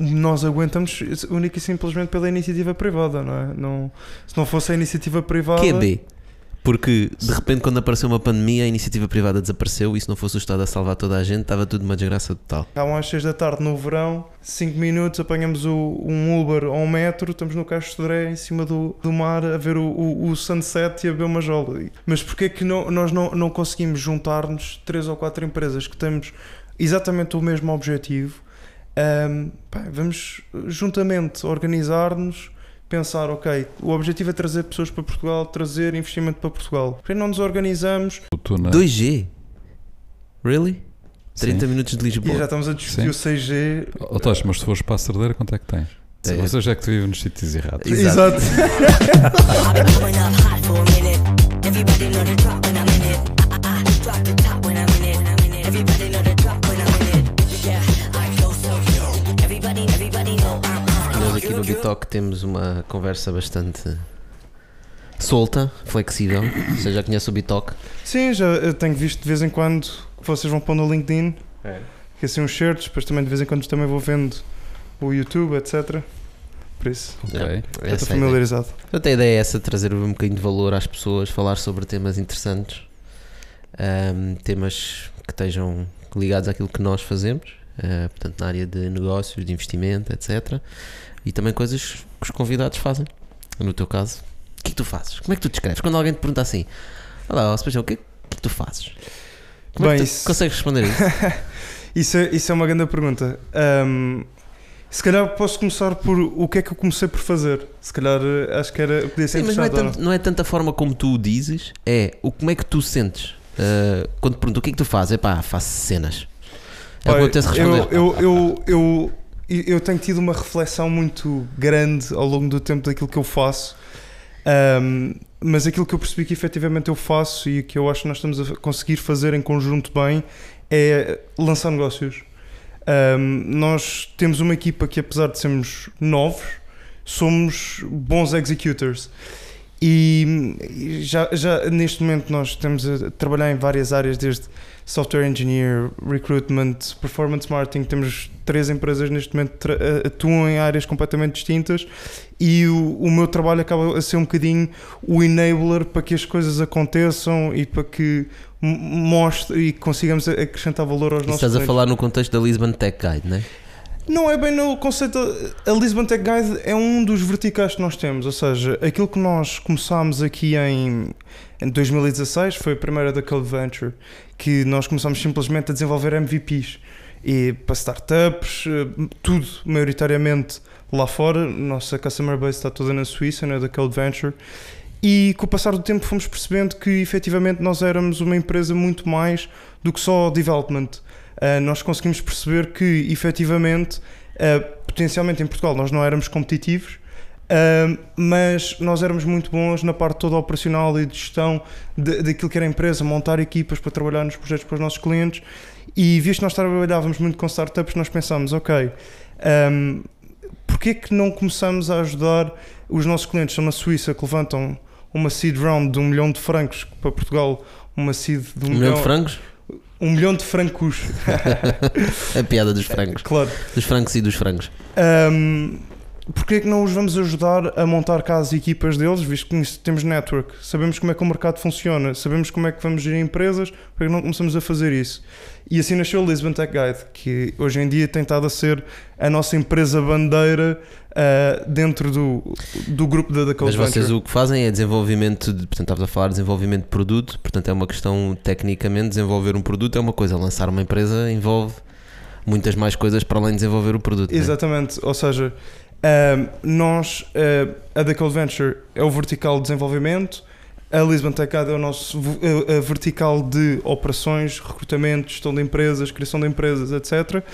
nós aguentamos única e simplesmente pela iniciativa privada, não é? Não, se não fosse a iniciativa privada. QB. Porque de repente, quando apareceu uma pandemia, a iniciativa privada desapareceu e se não fosse o Estado a salvar toda a gente, estava tudo uma desgraça total. Estavam às 6 da tarde no verão, 5 minutos, apanhamos o, um Uber ou um metro, estamos no Caixo de Sodré, em cima do, do mar, a ver o, o, o sunset e a beber uma jola. Mas porquê que não, nós não, não conseguimos juntar-nos, três ou quatro empresas que temos exatamente o mesmo objetivo? Um, pá, vamos juntamente organizar-nos pensar, ok, o objetivo é trazer pessoas para Portugal, trazer investimento para Portugal. Porquê não nos organizamos? 2G? Really? 30 Sim. minutos de Lisboa. E já estamos a discutir Sim. o 6G. Oh, Tosh, mas se fores para a Cerdeira, quanto é que tens? É. Seja, é que tu vives nos sítios errados. Exato. Exato. aqui no Bitalk temos uma conversa bastante solta, flexível. Você já conhece o Bitalk? Sim, já tenho visto de vez em quando que vocês vão pôr no LinkedIn. É. Que assim uns shirts, depois também de vez em quando também vou vendo o YouTube, etc. Por isso, okay. é, estou familiarizado. Portanto, a ideia é essa, trazer um bocadinho de valor às pessoas, falar sobre temas interessantes, um, temas que estejam ligados àquilo que nós fazemos, uh, portanto, na área de negócios, de investimento, etc e também coisas que os convidados fazem. No teu caso, o que é que tu fazes? Como é que tu descreves? Quando alguém te pergunta assim, olá, Sebastião, o que, é, que, tu fazes? Como Bem, é que tu isso... consegues responder isso? isso, é, isso é uma grande pergunta. Um, se calhar posso começar por o que é que eu comecei por fazer. Se calhar eh, acho que era. Podia ser Sim, mas não é, tanto, não é tanta forma como tu o dizes, é o como é que tu sentes. Uh, quando te pergunto o que é que tu fazes, é pá, faço cenas. É Pai, eu, eu, eu, eu, eu tenho tido uma reflexão muito grande ao longo do tempo daquilo que eu faço. Um, mas aquilo que eu percebi que efetivamente eu faço e que eu acho que nós estamos a conseguir fazer em conjunto bem é lançar negócios. Um, nós temos uma equipa que, apesar de sermos novos, somos bons executors. E já, já neste momento nós estamos a trabalhar em várias áreas, desde software engineer, recruitment, performance marketing. Temos três empresas neste momento que atuam em áreas completamente distintas e o, o meu trabalho acaba a ser um bocadinho o enabler para que as coisas aconteçam e para que mostre e consigamos acrescentar valor aos e nossos Estás clientes. a falar no contexto da Lisbon Tech Guide, não é? Não é bem no conceito. A Lisbon Tech Guide é um dos verticais que nós temos, ou seja, aquilo que nós começámos aqui em, em 2016 foi a primeira da Code Venture, que nós começámos simplesmente a desenvolver MVPs e para startups, eh, tudo maioritariamente lá fora. Nossa customer base está toda na Suíça, né, da Code Venture. E com o passar do tempo fomos percebendo que efetivamente nós éramos uma empresa muito mais do que só development uh, nós conseguimos perceber que efetivamente, uh, potencialmente em Portugal, nós não éramos competitivos, uh, mas nós éramos muito bons na parte toda operacional e de gestão de, daquilo que era a empresa, montar equipas para trabalhar nos projetos para os nossos clientes. E visto que nós trabalhávamos muito com startups, nós pensámos, ok. Um, Porquê que não começamos a ajudar os nossos clientes? São na Suíça que levantam uma seed round de um milhão de francos para Portugal, uma seed de um, um milhão de francos? Um milhão de francos. a piada dos francos. Claro. Dos francos e dos frangos. Um, Porquê é que não os vamos ajudar a montar casas e equipas deles, visto que temos network? Sabemos como é que o mercado funciona, sabemos como é que vamos gerir empresas, porque não começamos a fazer isso? E assim nasceu o Lisbon Tech Guide, que hoje em dia tem estado a ser a nossa empresa bandeira uh, dentro do, do grupo da, da Code Mas vocês o que fazem é desenvolvimento, de, portanto, estavas a falar de desenvolvimento de produto, portanto, é uma questão, tecnicamente, desenvolver um produto é uma coisa, lançar uma empresa envolve muitas mais coisas para além de desenvolver o produto. É? Exatamente, ou seja, uh, nós, uh, a The Code Venture é o vertical de desenvolvimento, a Lisbon Tech Guide é o nosso a vertical de operações, recrutamento, gestão de empresas, criação de empresas, etc.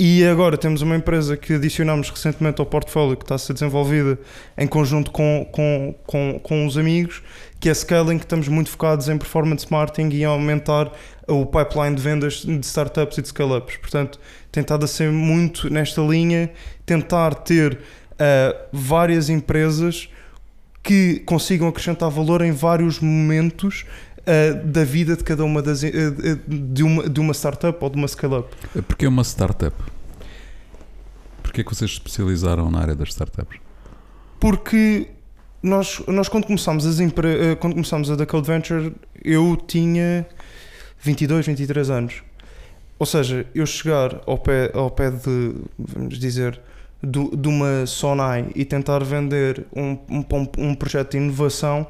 E agora temos uma empresa que adicionamos recentemente ao portfólio que está a ser desenvolvida em conjunto com, com, com, com os amigos, que é Scaling, que estamos muito focados em performance marketing e aumentar o pipeline de vendas de startups e de scale-ups. Portanto, tentado a ser muito nesta linha, tentar ter uh, várias empresas que consigam acrescentar valor em vários momentos uh, da vida de cada uma das uh, de, uma, de uma startup ou de uma scale-up. Porque é uma startup? porquê que vocês se especializaram na área das startups? Porque nós, nós quando, começámos as empre... Eh, quando começámos a The Code Venture, eu tinha 22, 23 anos. Ou seja, eu chegar ao pé, ao pé de, vamos dizer, do, de uma Sonai e tentar vender um, um, um projeto de inovação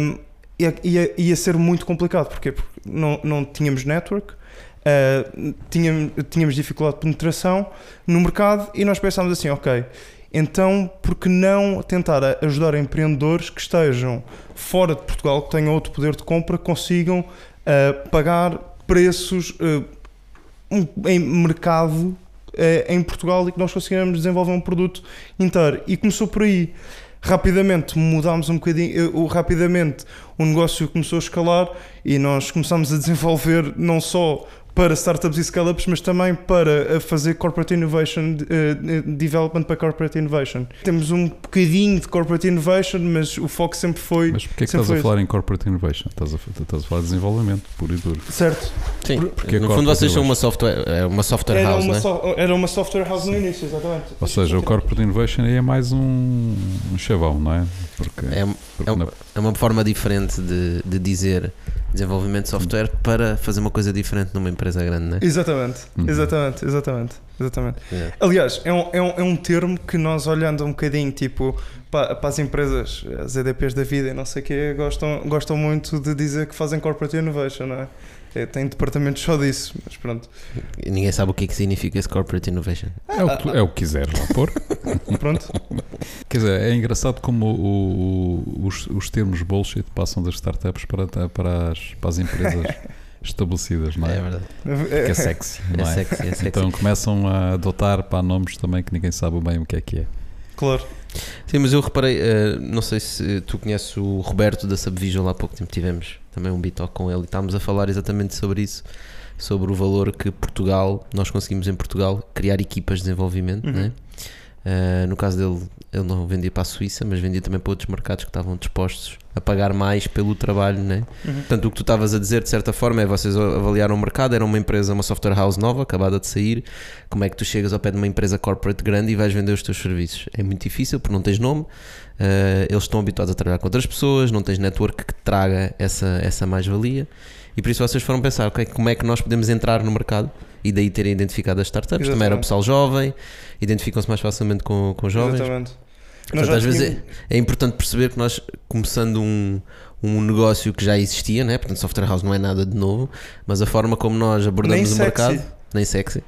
um, ia, ia, ia, ser muito complicado. Porquê? Porque não, não tínhamos network, uh, tínhamos, tínhamos dificuldade de penetração no mercado e nós pensámos assim, ok, então por que não tentar ajudar empreendedores que estejam fora de Portugal, que tenham outro poder de compra, consigam uh, pagar preços uh, em mercado eh, em Portugal e que nós conseguimos desenvolver um produto inteiro. E começou por aí. Rapidamente mudámos um bocadinho, rapidamente o negócio começou a escalar e nós começamos a desenvolver não só para startups e scale-ups, mas também para fazer corporate innovation, uh, development para corporate innovation. Temos um bocadinho de corporate innovation, mas o foco sempre foi. Mas porquê é que estás a falar em corporate innovation? Estás a, estás a falar de desenvolvimento puro e duro. Certo. Sim, porque no fundo vocês são uma software, é uma software era house, uma né? so, Era uma software house no início, exatamente. Ou seja, o corporate innovation aí é mais um, um chavão, não é? Porque, é, porque é, uma, é uma forma diferente de, de dizer desenvolvimento de software para fazer uma coisa diferente numa empresa grande, não é? Exatamente, uhum. exatamente, exatamente. exatamente. Yeah. Aliás, é um, é, um, é um termo que nós olhando um bocadinho tipo para, para as empresas, as EDPs da vida e não sei o quê, gostam, gostam muito de dizer que fazem corporate innovation, não é? É, tem departamentos só disso, mas pronto. Ninguém sabe o que é que significa esse corporate innovation. É o que, é o que quiser lá pôr. pronto. Quer dizer, é engraçado como o, o, os, os termos bullshit passam das startups para, para, as, para as empresas. estabelecidas, não é? É verdade. Que é sexy, não é? é? Sexy, é sexy. Então começam a adotar para nomes também que ninguém sabe bem o que é que é. Claro. Sim, mas eu reparei, uh, não sei se tu conheces o Roberto da Subvisual, há pouco tempo tivemos também um talk com ele e estávamos a falar exatamente sobre isso, sobre o valor que Portugal, nós conseguimos em Portugal criar equipas de desenvolvimento, uhum. né? Uh, no caso dele, ele não vendia para a Suíça, mas vendia também para outros mercados que estavam dispostos a pagar mais pelo trabalho, né? Uhum. Portanto, o que tu estavas a dizer, de certa forma, é vocês avaliaram o mercado, era uma empresa, uma software house nova, acabada de sair. Como é que tu chegas ao pé de uma empresa corporate grande e vais vender os teus serviços? É muito difícil porque não tens nome, uh, eles estão habituados a trabalhar com outras pessoas, não tens network que traga essa, essa mais-valia. E por isso vocês foram pensar, okay, como é que nós podemos entrar no mercado e daí terem identificado as startups. Exatamente. Também era o pessoal jovem, identificam-se mais facilmente com, com jovens. Exatamente. Portanto, às vezes é, é, importante perceber que nós, começando um, um negócio que já existia, né? portanto, software house não é nada de novo, mas a forma como nós abordamos nem o sexy. mercado, nem sexy,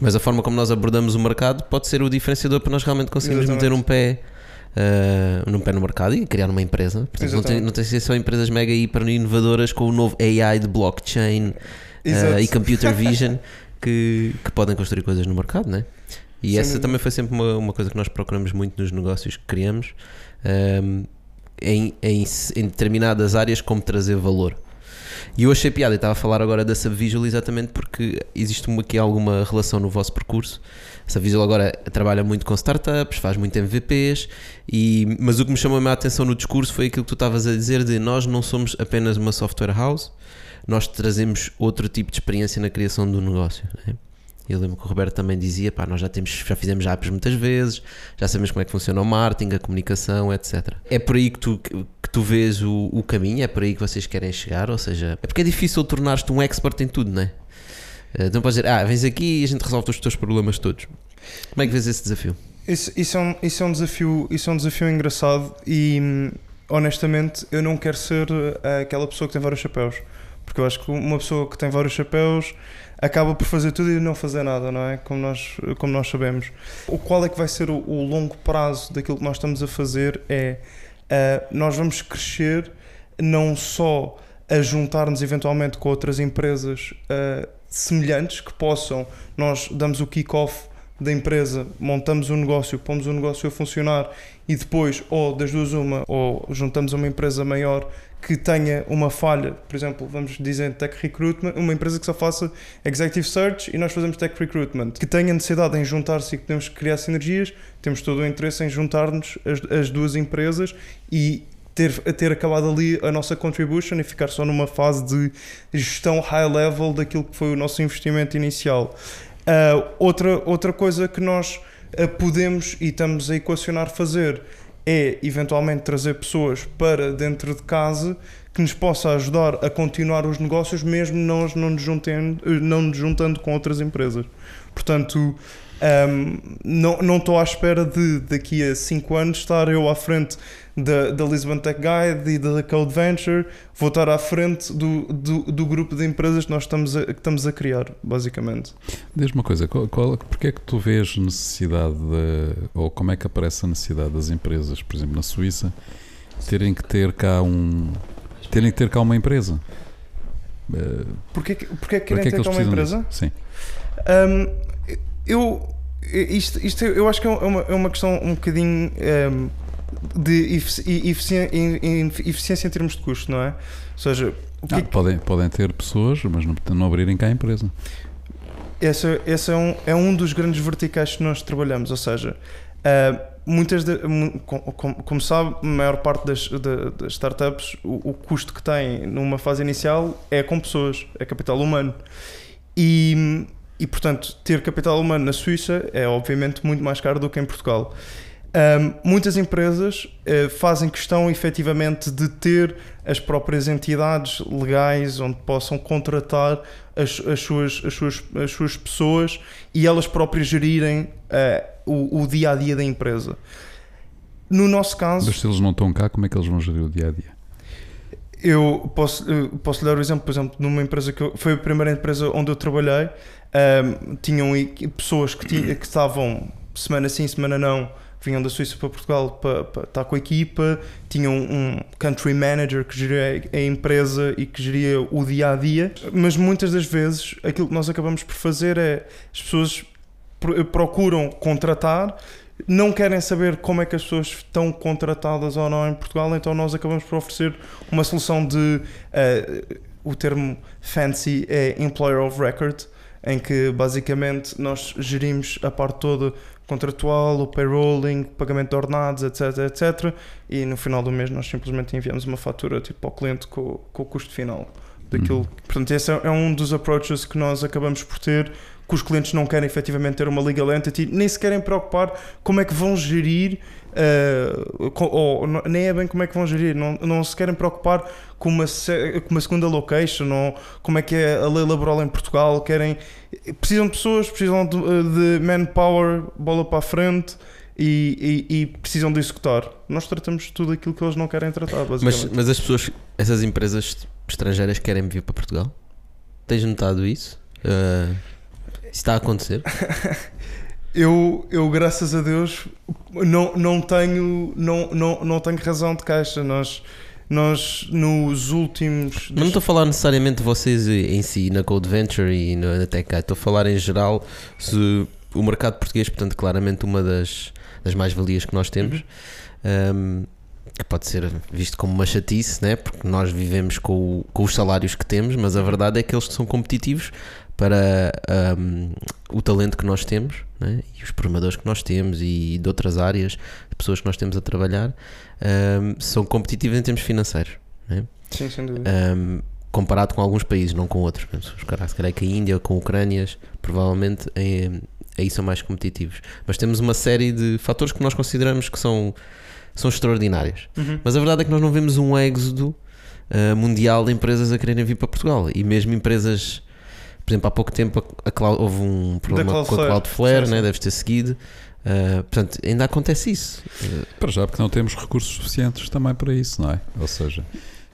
mas a forma como nós abordamos o mercado pode ser o diferenciador para nós realmente conseguirmos meter um pé. Uh, num pé no mercado e criar uma empresa. Portanto, não tem, não tem que ser só empresas mega hiper inovadoras com o novo AI de blockchain uh, e computer vision que, que podem construir coisas no mercado, né? E Sim, essa também foi sempre uma, uma coisa que nós procuramos muito nos negócios que criamos, um, em, em, em, determinadas áreas, como trazer valor. E eu achei piada, e estava a falar agora da Subvisual exatamente porque existe aqui alguma relação no vosso percurso. A Subvisual agora trabalha muito com startups, faz muito MVPs, e, mas o que me chamou a minha atenção no discurso foi aquilo que tu estavas a dizer de nós não somos apenas uma software house, nós trazemos outro tipo de experiência na criação do negócio. Né? Eu lembro que o Roberto também dizia: pá, nós já, temos, já fizemos apps muitas vezes, já sabemos como é que funciona o marketing, a comunicação, etc. É por aí que tu, que tu vês o, o caminho, é por aí que vocês querem chegar, ou seja, é porque é difícil tornar-te um expert em tudo, não é? Então podes dizer, ah, vens aqui e a gente resolve os teus problemas todos. Como é que vês esse desafio? Isso, isso, é, um, isso, é, um desafio, isso é um desafio engraçado e honestamente eu não quero ser eh, aquela pessoa que tem vários chapéus. Porque eu acho que uma pessoa que tem vários chapéus acaba por fazer tudo e não fazer nada, não é? Como nós, como nós sabemos. O qual é que vai ser o, o longo prazo daquilo que nós estamos a fazer é uh, nós vamos crescer não só a juntar-nos eventualmente com outras empresas uh, semelhantes que possam, nós damos o kick-off da empresa, montamos um negócio, pomos um negócio a funcionar e depois, ou das duas uma, ou juntamos uma empresa maior que tenha uma falha, por exemplo, vamos dizer tech recruitment, uma empresa que só faça executive search e nós fazemos tech recruitment, que tenha necessidade em juntar-se e que podemos criar sinergias, temos todo o interesse em juntar-nos as, as duas empresas e ter, ter acabado ali a nossa contribution e ficar só numa fase de gestão high level daquilo que foi o nosso investimento inicial. Uh, outra, outra coisa que nós eh, podemos e estamos a equacionar fazer é eventualmente trazer pessoas para dentro de casa que nos possa ajudar a continuar os negócios, mesmo nós não nos juntando, não nos juntando com outras empresas. Portanto, um, não não estou à espera de daqui a 5 anos estar eu à frente da, da Lisbon Tech Guide e da Code Venture, vou estar à frente do, do, do grupo de empresas que nós estamos a, que estamos a criar, basicamente. Diz-me uma coisa, qual, qual, porque é que tu vês necessidade, de, ou como é que aparece a necessidade das empresas, por exemplo, na Suíça, terem que ter cá um terem que ter cá uma empresa? Eh, Porquê, porquê é que querem que é que ter cá uma empresa? disso? Sim. Um, eu, isto, isto eu acho que é uma, é uma questão um bocadinho um, de efici- efici- em- em- eficiência em termos de custo, não é? Ou seja, que é Ah, que- podem, podem ter pessoas, mas não, não abrirem cá a empresa. esse, esse é, um, é um dos grandes verticais que nós trabalhamos, ou seja, ah, muitas de- mu- com- com- como sabe, a maior parte das, da- das startups, o, o custo que têm numa fase inicial é com pessoas, é capital humano. E, e portanto, ter capital humano na Suíça é obviamente muito mais caro do que em Portugal. Ahm, muitas empresas eh, fazem questão efetivamente de ter as próprias entidades legais onde possam contratar as, as suas, as, suas, as suas pessoas e elas próprias gerirem eh, o, o dia a dia da empresa. No nosso caso, Mas se eles não estão cá, como é que eles vão gerir o dia a dia? Eu posso, eu posso dar o exemplo, por exemplo, numa empresa que eu, foi a primeira empresa onde eu trabalhei, ahm, tinham equi- pessoas que, tinham, que estavam semana sim, semana não, vinham da Suíça para Portugal para, para estar com a equipa, tinham um country manager que geria a empresa e que geria o dia a dia, mas muitas das vezes aquilo que nós acabamos por fazer é as pessoas pro- procuram contratar não querem saber como é que as pessoas estão contratadas ou não em Portugal, então nós acabamos por oferecer uma solução de eh, o termo fancy é employer of record, em que basicamente nós gerimos a parte toda contratual, o payrolling, pagamento de ordenados, etc, etc, e no final do mês nós simplesmente enviamos uma fatura tipo ao cliente com, com o custo final daquilo. Uhum. Portanto, esse é é um dos approaches que nós acabamos por ter que os clientes não querem efetivamente ter uma legal entity, nem se querem preocupar como é que vão gerir, co- ou, nem é bem como é que vão gerir, não, não se querem preocupar com uma, com uma segunda location, ou como é que é a lei laboral em Portugal, querem, precisam de pessoas, precisam de, de manpower, bola para a frente. E, e- e precisam de executar. Nós tratamos tudo aquilo que eles não querem tratar, Mas, basicamente. mas as pessoas, essas empresas estrangeiras querem vir para Portugal? Tens notado isso? Uh, isso está a acontecer? Eu, eu, graças a Deus, não, não, tenho, não, não, não tenho razão de caixa. Nós, nós nos últimos. Não estou a falar necessariamente de vocês em si, na Code Venture e na Tech Guide. Estou a falar em geral se o mercado português, portanto, claramente uma das, das mais-valias que nós temos, um, que pode ser visto como uma chatice, né? porque nós vivemos com, o- com os salários que temos, mas a verdade é que eles são competitivos para um, o talento que nós temos né? e os programadores que nós temos e de outras áreas, de pessoas que nós temos a trabalhar, um, são competitivos em termos financeiros. né? Sim, sem dúvida. um, comparado com alguns países, não com outros. Por exemplo, Se calhar, que a Índia com Ucrânias, provavelmente em- aí são mais competitivos. Mas temos uma série de fatores que nós consideramos que são, são extraordinários. Uhum. Mas a verdade é que nós não vemos um êxodo uh, mundial de empresas a quererem vir para Portugal. E mesmo empresas, por exemplo, há pouco tempo a, a Cloud- houve um problema com a Cloudflare. Cloudflare, Sim, né? sim. deves ter seguido. Uh, portanto, ainda acontece isso. Uh, Para já, porque não temos recursos suficientes também para isso, não é? Ou seja,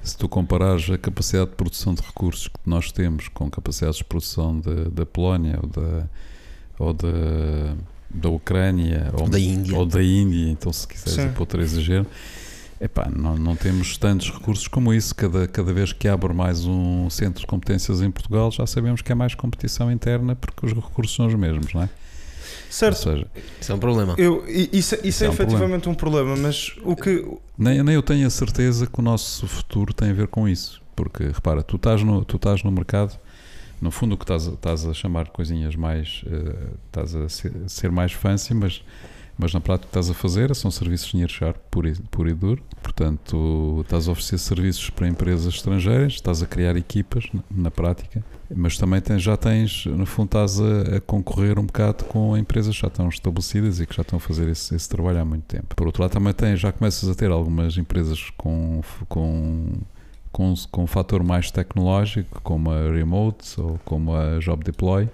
se tu comparares a capacidade de produção de recursos que nós temos com capacidades de produção da Polónia ou da, ou da, da Ucrânia ou da Índia. ou da Índia, então se quiseres Sim. ir para outro exagero, epá, não, não temos tantos recursos como isso. Cada, cada vez que abre mais um centro de competências em Portugal, já sabemos que é mais competição interna porque os recursos são os mesmos, não é? Certo. Ou seja, Isso é um problema. Eu, i- isso, isso, Isso é, é um efetivamente um problema, mas o que. nem, nem eu tenho a certeza que o nosso futuro tem a ver com isso. Porque, repara, tu estás no, tu estás no mercado, no fundo o que estás, a- estás a chamar coisinhas mais, eh, estás a ser, ser mais fancy, mas Mas na prática o que estás a fazer são serviços de nearshore puro e, puro e duro. Portanto, estás a oferecer serviços para empresas estrangeiras, estás a criar equipas na, na prática, mas também tens, já tens, no fundo, estás a, a, concorrer um bocado com empresas que já estão estabelecidas e que já estão a fazer esse, esse trabalho há muito tempo. Por outro lado, também tens, já começas a ter algumas empresas com, com com, com um fator mais tecnológico, como a Remote ou como a Job Deploy,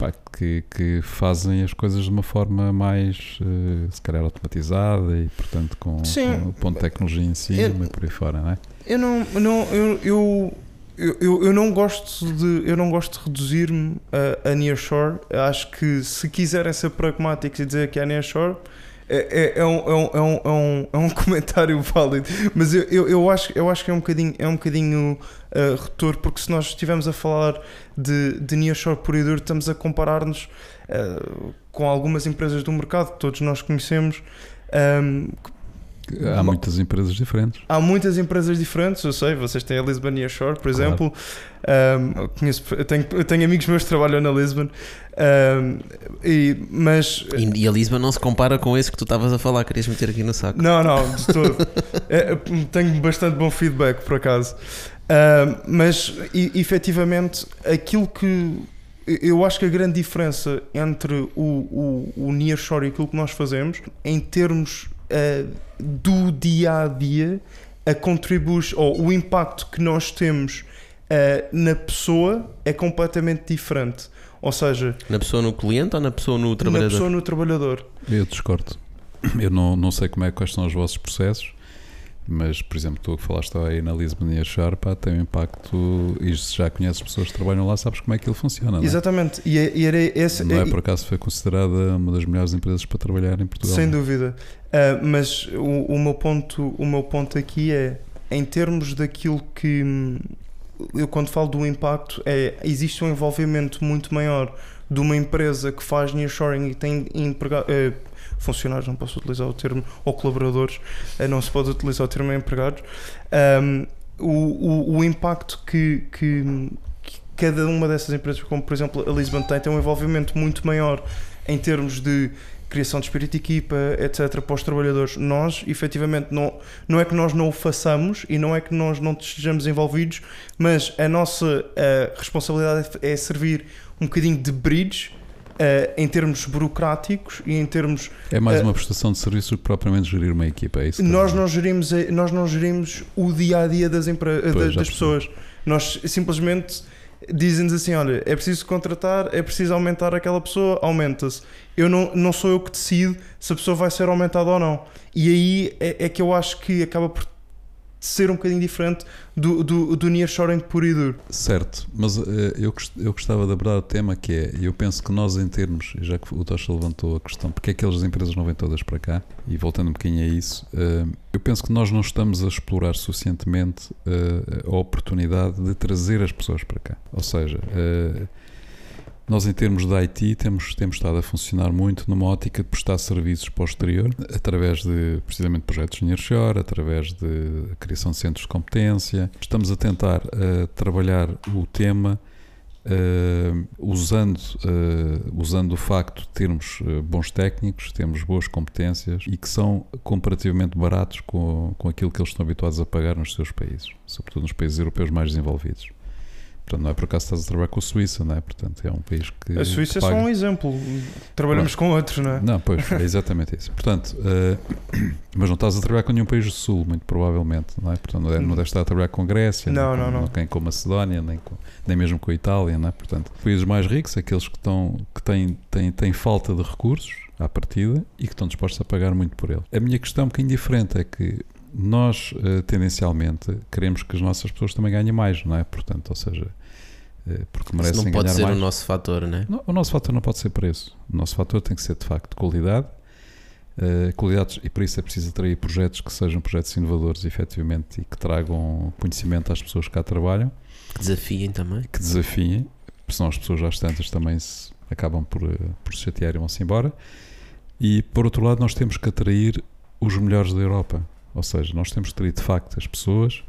pá, que, que fazem as coisas de uma forma mais, uh, se calhar, automatizada e, portanto, com, com o ponto de tecnologia em cima eu, e por aí fora, não é? Eu não, não eu, eu, eu, eu não gosto de eu não gosto de reduzir-me a, a nearshore. Acho que se quiserem ser pragmáticos e dizer que é nearshore é, é, é, um, é, um, é, um, é, um, é comentário válido, mas eu, eu, eu, acho, eu acho que é um bocadinho, é um bocadinho uh, retor, porque se nós estivermos a falar de, de Nearshore por e duro, estamos a comparar-nos uh, com algumas empresas do mercado que todos nós conhecemos. Um, Há muitas empresas diferentes. Há muitas empresas diferentes, eu sei. Vocês têm a Lisbon e a Shore, por claro. exemplo. Um, conheço, eu, tenho, eu tenho amigos meus que trabalham na Lisbon. Um, e, mas, e, e, a Lisbon não se compara com esse que tu estavas a falar, querias meter aqui no saco. Não, não, de todo. é, tenho bastante bom feedback, por acaso. Um, mas e, efetivamente, aquilo que eu acho que a grande diferença entre o, o, o Nearshore e aquilo que nós fazemos, em termos uh, do dia a dia a contribuir ou o impacto que nós temos uh, na pessoa é completamente diferente. Ou seja, na pessoa no cliente ou na pessoa no trabalhador? Na pessoa no trabalhador. Eu discordo. Eu não, não sei como é, quais são os vossos processos, mas, por exemplo, tu que falaste aí na Lisbon e a Sharpa tem um impacto, e se já conheces pessoas que trabalham lá, sabes como é que ele funciona. Não é? Exatamente, e, é, e era esse. Não é, por acaso foi considerada uma das melhores empresas para trabalhar em Portugal. Sem dúvida. Uh, mas o, o, meu ponto, o meu ponto aqui é em termos daquilo que eu quando falo do impacto é existe um envolvimento muito maior de uma empresa que faz nearshoring e tem empregado, uh, funcionários, não posso utilizar o termo, ou colaboradores, uh, não se pode utilizar o termo empregados, um, o, o, o, impacto que, que, que, cada uma dessas empresas, como por exemplo a Lisbon tem, tem um envolvimento muito maior em termos de criação de espírito de equipa, etc., para os trabalhadores. Nós, efetivamente, não, não é que nós não o façamos e não é que nós não estejamos envolvidos, mas a nossa a responsabilidade é servir um bocadinho de bridge Uh, em termos burocráticos e em termos. É mais uh, uma prestação de serviço que propriamente gerir uma equipa, é isso? Nós não, gerimos, nós não gerimos o dia a dia das, empre... Pois, das pessoas. Nós simplesmente dizem-nos assim: olha, é preciso contratar, é preciso aumentar aquela pessoa, aumenta-se. Eu não, não sou eu que decido se a pessoa vai ser aumentada ou não. E aí é, é que eu acho que acaba por ser um bocadinho diferente do, do, do nearshoring puro e duro. Certo, mas uh, eu, eu gostava de abordar o tema que é, eu penso que nós em termos, já que o Tocha levantou a questão, porque é que as empresas não vêm todas para cá, e voltando um bocadinho a isso, uh, eu penso que nós não estamos a explorar suficientemente uh, a oportunidade de trazer as pessoas para cá. Ou seja, nós, em termos de IT, temos, temos estado a funcionar muito numa ótica de prestar serviços para o exterior, através de, precisamente, projetos de Nearshore, através de criação de centros de competência. Estamos a tentar uh, trabalhar o tema uh, usando, uh, usando o facto de termos bons técnicos, temos boas competências e que são comparativamente baratos com, com aquilo que eles estão habituados a pagar nos seus países, sobretudo nos países europeus mais desenvolvidos. Portanto, não é por acaso estás a trabalhar com a Suíça, não é? Portanto, é um país que. A Suíça é só um exemplo. Trabalhamos com outros, não é? Não, pois, é exatamente isso. Portanto, uh, mas não estás a trabalhar com nenhum país do Sul, muito provavelmente, não é? Portanto, não, é, não deves estar a trabalhar com a Grécia, não, nem, com, não, não. nem com a Macedónia, nem, com, nem mesmo com a Itália, não é? Portanto, países mais ricos, aqueles que, estão, que têm, têm, têm falta de recursos à partida e que estão dispostos a pagar muito por ele. A minha questão é um bocadinho diferente, é que nós, uh, tendencialmente, queremos que as nossas pessoas também ganhem mais, não é? Portanto, ou seja, eh, porque merecem Isso não pode ser mais. o nosso fator, né? não O nosso fator não pode ser preço. O nosso fator tem que ser de facto qualidade. Uh, qualidades, e para isso é preciso atrair projetos que sejam projetos inovadores, efetivamente, e que tragam conhecimento às pessoas que cá trabalham. Que desafiem também. Que desafiem, porque senão as pessoas às tantas também se, acabam por, eh, por se chatear e vão-se embora. E por outro lado, nós temos que atrair os melhores da Europa. Ou seja, nós temos que atrair de facto as pessoas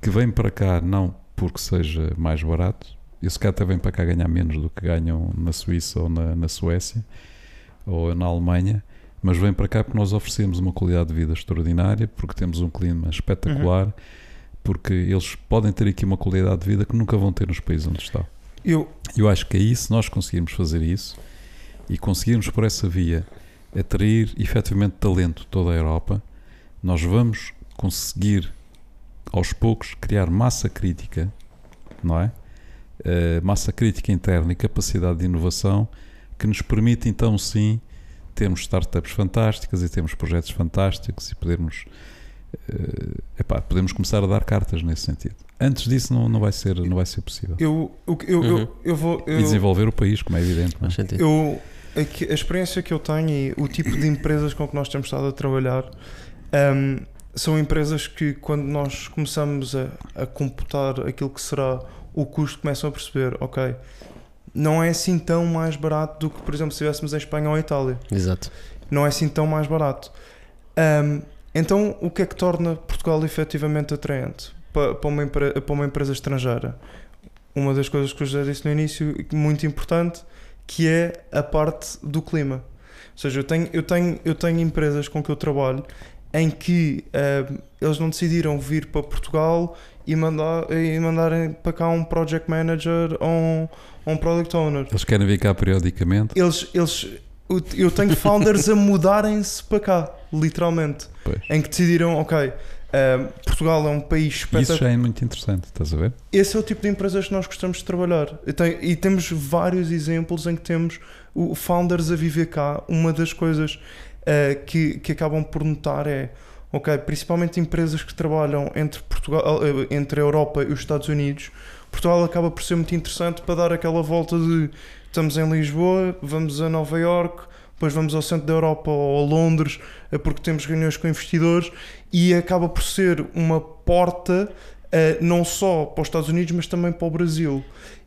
que vêm para cá não porque seja mais barato. E se calhar até vêm para cá ganhar menos do que ganham na Suíça ou na, na Suécia ou na Alemanha, mas vêm para cá porque nós oferecemos uma qualidade de vida extraordinária, porque temos um clima espetacular, porque eles podem ter aqui uma qualidade de vida que nunca vão ter nos países onde estão. Eu, Eu acho que aí, se nós conseguirmos fazer isso e conseguirmos por essa via atrair efetivamente talento de toda a Europa, nós vamos conseguir aos poucos criar massa crítica, não é? Eh, massa crítica interna e capacidade de inovação que nos permite então sim termos startups fantásticas e termos projetos fantásticos e podermos eh, epá, podemos começar a dar cartas nesse sentido. Antes disso não, não vai ser não vai ser possível. eu, eu, eu, Uhum. eu, eu vou. E Eu, desenvolver o país, como é evidente. não é? Eu, a, a experiência que eu tenho e o tipo de empresas com que nós temos estado a trabalhar hum, são empresas que, quando nós começamos a, a computar aquilo que será o custo, começam a perceber: ok, não é assim tão mais barato do que, por exemplo, se estivéssemos em Espanha ou Itália. Exato. não é assim tão mais barato. Ahm, então, o que é que torna Portugal efetivamente atraente para, para, uma, para uma empresa estrangeira? Uma das coisas que eu já disse no início, muito importante, que é a parte do clima. Ou seja, eu tenho, eu tenho, eu tenho empresas com que eu trabalho em que ahm, eles não decidiram vir para Portugal e, mandar, e mandarem para cá um project manager ou um, um product owner Eles querem vir cá periodicamente. eles, eles eu- tenho founders a mudarem-se para cá, literalmente, Pois. em que decidiram, ok, ah, Portugal é um país E isso espetacular. já é muito interessante, estás a ver? Esse é o tipo de empresas que nós gostamos de trabalhar. E, tem- e temos vários exemplos em que temos o founders a viver cá. Uma das coisas ah, que, que acabam por notar é, ok, principalmente empresas que trabalham entre Portugal, ah, entre a Europa e os Estados Unidos, Portugal acaba por ser muito interessante para dar aquela volta de estamos em Lisboa, vamos a Nova York, depois vamos ao centro da Europa ou a Londres, eh, porque temos reuniões com investidores e acaba por ser uma porta eh, não só para os Estados Unidos, mas também para o Brasil.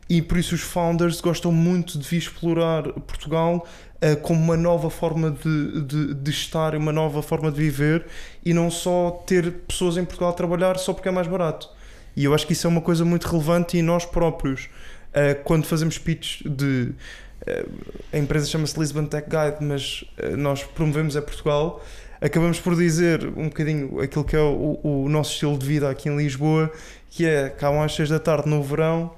E por isso os founders gostam muito de vir explorar Portugal eh, como uma nova forma de, de, de estar, uma nova forma de viver e não só ter pessoas em Portugal a trabalhar só porque é mais barato. E eu acho que isso é uma coisa muito relevante e nós próprios, eh, quando fazemos pitch de. eh, a empresa chama-se Lisbon Tech Guide, mas nós promovemos é Portugal. Acabamos por dizer um bocadinho aquilo que é o, o nosso estilo de vida aqui em Lisboa, que é acabam às 6 da tarde no verão,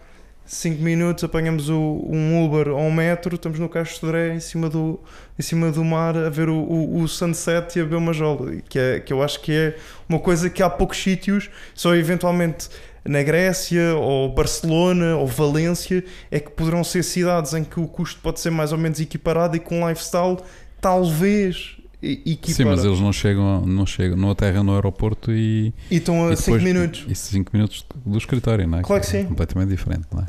5 minutos, apanhamos o- um Uber ou um metro, estamos no Caixo de Sodré, em cima do, em cima do mar, a ver o, o, o sunset e a beber uma jola, que, é, que eu acho que é uma coisa que há poucos sítios, só eventualmente na Grécia ou Barcelona ou Valência é que poderão ser cidades em que o custo pode ser mais ou menos equiparado e com um lifestyle talvez e- equipara. Sim, mas eles não chegam, não chegam, não aterram no aeroporto e. E estão a e 5 depois- minutos. E 5 minutos do escritório, não é? Claro que é sim. completamente diferente, não é?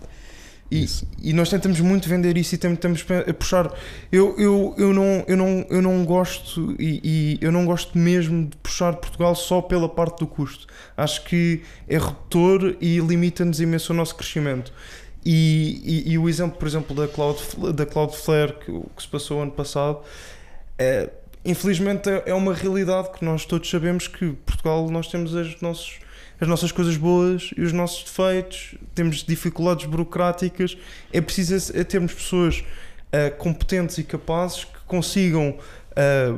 E, e nós tentamos muito vender isso e tentamos a puxar. Eu, eu, eu, não, eu, não, eu não gosto e, e eu não gosto mesmo de puxar Portugal só pela parte do custo. Acho que é redutor e limita-nos imenso o nosso crescimento. E, e, e o exemplo, por exemplo, da, Cloud, da Cloudflare que, que se passou ano passado, é, infelizmente é, é uma realidade que nós todos sabemos que Portugal nós temos as, nossos, as nossas coisas boas e os nossos defeitos, temos dificuldades burocráticas, é preciso é termos pessoas ah, competentes e capazes que consigam ah,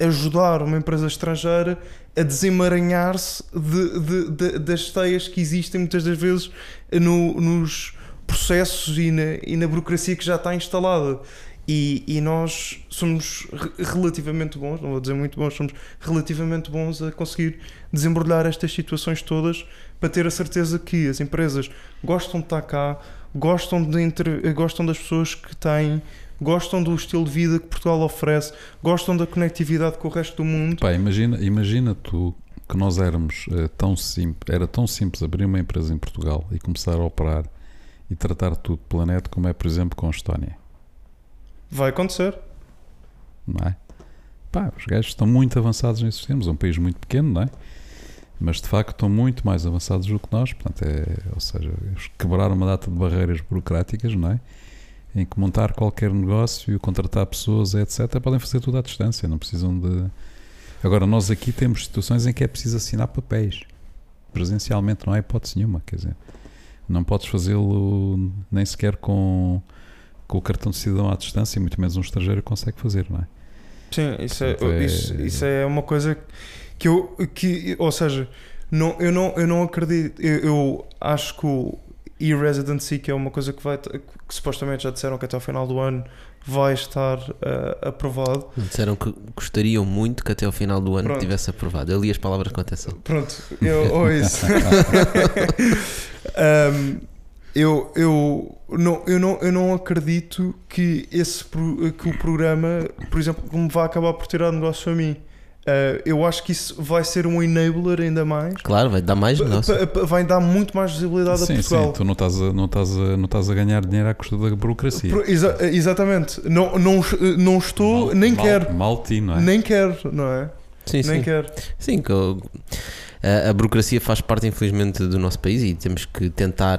ajudar uma empresa estrangeira a desemaranhar-se de, de- de- das teias que existem muitas das vezes no- nos processos e na, e na burocracia que já está instalada. E, e nós somos re- relativamente bons, não vou dizer muito bons, somos relativamente bons a conseguir desembrulhar estas situações todas para ter a certeza que as empresas gostam de estar cá, gostam, de inter- gostam das pessoas que têm, gostam do estilo de vida que Portugal oferece, gostam da conectividade com o resto do mundo. Pá, imagina, imagina tu que nós éramos eh, tão simples, era tão simples abrir uma empresa em Portugal e começar a operar e tratar tudo pela net como é, por exemplo, com a Estónia, Vai acontecer. não é? Pá, os gajos estão muito avançados nesses sistemas, é um país muito pequeno, não é? Mas de facto estão muito mais avançados do que nós, portanto, é, ou seja, eles quebraram uma data de barreiras burocráticas, não é? Em que montar qualquer negócio, contratar pessoas, etc., podem fazer tudo à distância, não precisam de. Agora, nós aqui temos situações em que é preciso assinar papéis presencialmente, não há hipótese nenhuma, quer dizer, não podes fazê-lo nem sequer com, com o cartão de cidadão à distância, muito menos um estrangeiro consegue fazer, não é? Sim, isso é, Portanto, é- Isso, isso é uma coisa que eu. Que, ou seja, não, eu, não, eu não acredito. Eu, eu acho que o e-residency, que é uma coisa que vai. que supostamente já disseram que até ao final do ano vai estar eh, aprovado. Disseram que gostariam muito que até ao final do ano Pronto. tivesse aprovado. Eu li as palavras com atenção. Pronto, eu, ou isso. Um, eu, eu, não, eu, não, eu não acredito que, esse, que o programa, por exemplo, me vá acabar por tirar negócio a mim. Uh, eu acho que isso vai ser um enabler ainda mais. Claro, vai dar mais negócio. Vai dar muito mais visibilidade a Sim, Portugal. sim, tu não estás, a, não, estás a, não estás a ganhar dinheiro à custa da burocracia. Pro- exa- exatamente. Não, não, não estou, Mal- nem mal- quero. Mal ti, não é? Nem quero, não é? Sim, nem sim. quero. Sim, que eu- a, a burocracia faz parte, infelizmente, do nosso país e temos que tentar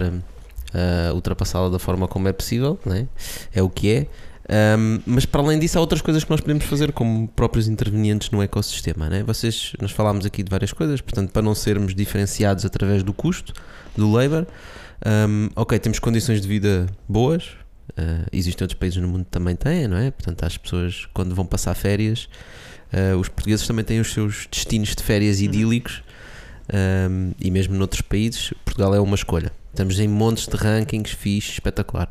ah, ultrapassá-la da forma como é possível, né? é o que é. Ahm, mas para além disso, há outras coisas que nós podemos fazer como próprios intervenientes no ecossistema. Né? Vocês, nós falámos aqui de várias coisas, portanto, para não sermos diferenciados através do custo do labor, ahm, ok, temos condições de vida boas. ah, existem outros países no mundo que também têm, não é? Portanto, as pessoas, quando vão passar férias, Uh, os portugueses também têm os seus destinos de férias idílicos um, e mesmo noutros países, Portugal é uma escolha. Estamos em montes de rankings, fixe, espetacular.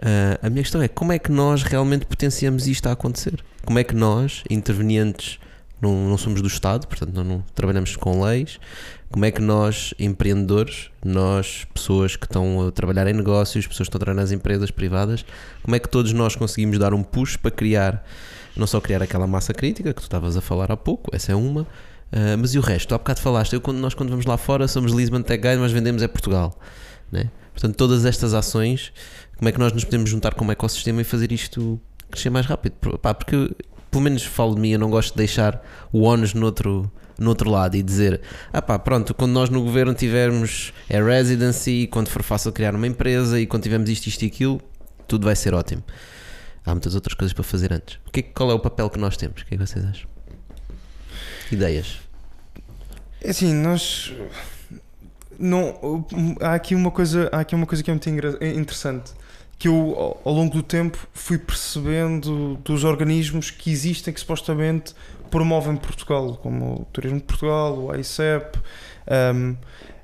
Uh, a minha questão é como é que nós realmente potenciamos isto a acontecer? Como é que nós, intervenientes, não, não somos do Estado, portanto não, não trabalhamos com leis, como é que nós, empreendedores, nós, pessoas que estão a trabalhar em negócios, pessoas que estão a trabalhar nas empresas privadas, como é que todos nós conseguimos dar um push para criar não só criar aquela massa crítica que tu estavas a falar há pouco, essa é uma, ah, mas e o resto? Há bocado falaste, eu, quando, nós quando vamos lá fora somos Lisbon Tech Guide, mas vendemos é Portugal. Né? Portanto, todas estas ações, como é que nós nos podemos juntar como ecossistema e fazer isto crescer mais rápido? Pá, porque, pelo menos falo de mim, eu não gosto de deixar o ONUS no outro, no outro lado e dizer, ah pá, pronto, quando nós no governo tivermos é residency, quando for fácil criar uma empresa e quando tivermos isto, isto e aquilo, tudo vai ser ótimo. Há muitas outras coisas para fazer antes. O que é qual é o papel que nós temos? O que é que vocês acham? Ideias. É assim, nós não há aqui uma coisa, há aqui uma coisa que é muito interessante que eu ao longo do tempo fui percebendo dos organismos que existem que supostamente promovem Portugal, como o Turismo de Portugal, o AICEP. um,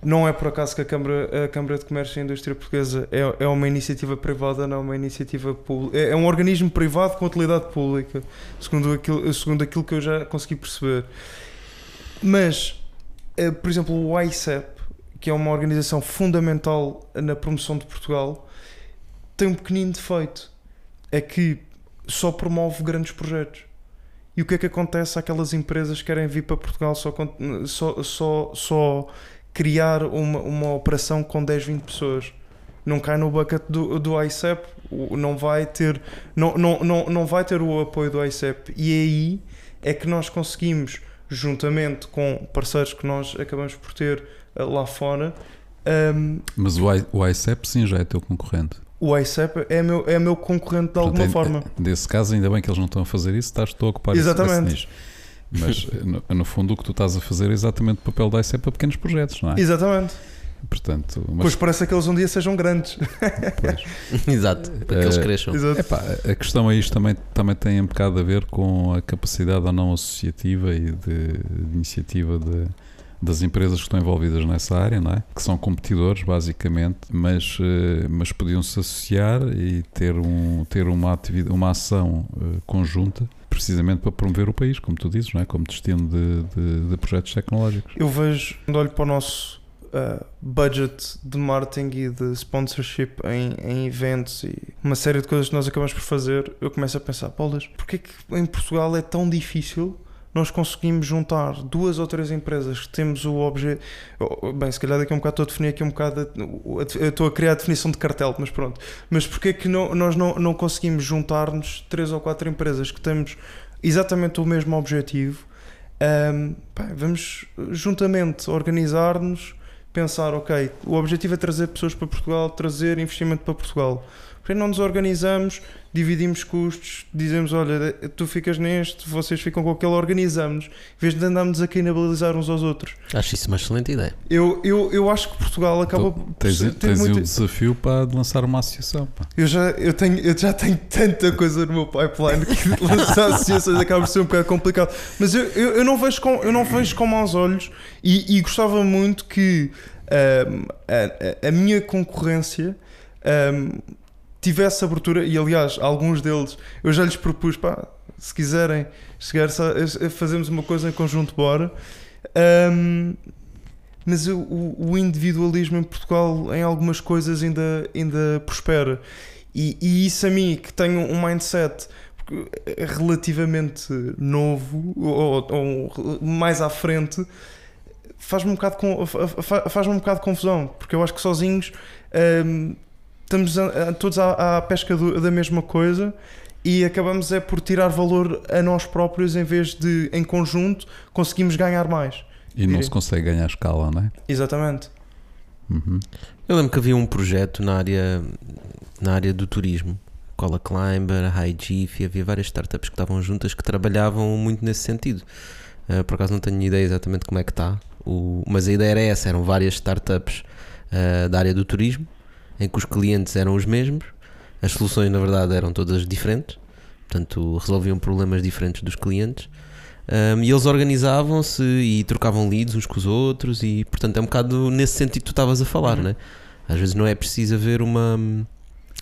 não é por acaso que a Câmara, a Câmara de Comércio e Indústria Portuguesa é, é uma iniciativa privada, não é uma iniciativa pública. É, é um organismo privado com utilidade pública, segundo aquilo, segundo aquilo que eu já consegui perceber. Mas, eh, por exemplo, o ICEP, que é uma organização fundamental na promoção de Portugal, tem um pequenino defeito. É que só promove grandes projetos. E o que é que acontece àquelas empresas que querem vir para Portugal só, só, só, só criar uma, uma operação com 10, 20 pessoas? Não cai no bucket do, do ICEP, não vai, ter, não, não, não, não vai ter o apoio do ICEP. E aí é que nós conseguimos, juntamente com parceiros que nós acabamos por ter eh, lá fora, um, Mas o, I, o ICEP sim já é teu concorrente. o ICEP é meu, é meu concorrente de alguma Portanto, forma. é- Desse caso, ainda bem que eles não estão a fazer isso, estás tu a ocupar esse- Exatamente. esse nicho. Mas no, no fundo o que tu estás a fazer é exatamente o papel da ICEP para pequenos projetos, não é? Exatamente. Portanto, mas Pois parece que eles um dia sejam grandes. pois. Exato, para que eles Eh, cresçam. Exato. Epá, a questão aí isto também, também tem um bocado a ver com a capacidade ou não associativa e de, de iniciativa de, das empresas que estão envolvidas nessa área, não é? que são competidores basicamente, mas, eh, mas podiam-se associar e ter, um, ter uma, atividade, uma ação eh, conjunta precisamente para promover o país, como tu dizes, não é? como destino de, de, de projetos tecnológicos. Eu vejo, quando olho para o nosso uh, budget de marketing e de sponsorship em, em eventos e uma série de coisas que nós acabamos por fazer, eu começo a pensar, Paulas, porquê que em Portugal é tão difícil nós conseguimos juntar duas ou três empresas que temos o objeto. Bem, se calhar daqui a um bocado estou a definir aqui um bocado. Estou a criar a definição de cartel, mas pronto. Mas porquê que não, nós não, não conseguimos juntar-nos três ou quatro empresas que temos exatamente o mesmo objetivo? Ahm, pá, vamos juntamente organizar-nos, pensar, ok, o objetivo é trazer pessoas para Portugal, trazer investimento para Portugal. Porque não nos organizamos, dividimos custos, dizemos: olha, tu ficas neste, vocês ficam com aquele, organizamos, em vez de andarmos a canibalizar uns aos outros. Acho isso uma excelente ideia. Eu, eu, eu acho que Portugal acaba Então, por tens ser- ter tens muito- o desafio para lançar uma associação. pá. Eu já, eu, tenho, eu já tenho tanta coisa no meu pipeline que lançar associações acaba por ser um bocado complicado. Mas eu, eu, eu não, vejo com, eu não vejo com maus olhos e, e gostava muito que ahm, a, a- a minha concorrência ahm, tivesse abertura. E aliás, alguns deles eu já lhes propus, pá, se quiserem chegar a, a fazermos uma coisa em conjunto, bora. Ahm, mas o, o- individualismo em Portugal em algumas coisas ainda, ainda prospera. E, e isso a mim, que tenho um mindset relativamente novo ou, ou mais à frente, faz-me um bocado com- fa- fa- faz-me um bocado de confusão, porque eu acho que sozinhos estamos a- a- todos à, à pesca do- da mesma coisa e acabamos é por tirar valor a nós próprios em vez de em conjunto conseguimos ganhar mais. E não se consegue ganhar escala, não é? Exatamente. Uhum. Eu lembro que havia um projeto na área, na área do turismo, Cola Climber, High Jiffy, havia várias startups que estavam juntas que trabalhavam muito nesse sentido. Uh, por acaso não tenho ideia exatamente como é que está, o, mas a ideia era essa: eram várias startups uh, da área do turismo, em que os clientes eram os mesmos, as soluções na verdade eram todas diferentes, portanto resolviam problemas diferentes dos clientes. Um, e eles organizavam-se e trocavam leads uns com os outros, e portanto é um bocado nesse sentido que tu estavas a falar, Uhum. né? Às vezes não é preciso haver uma, uma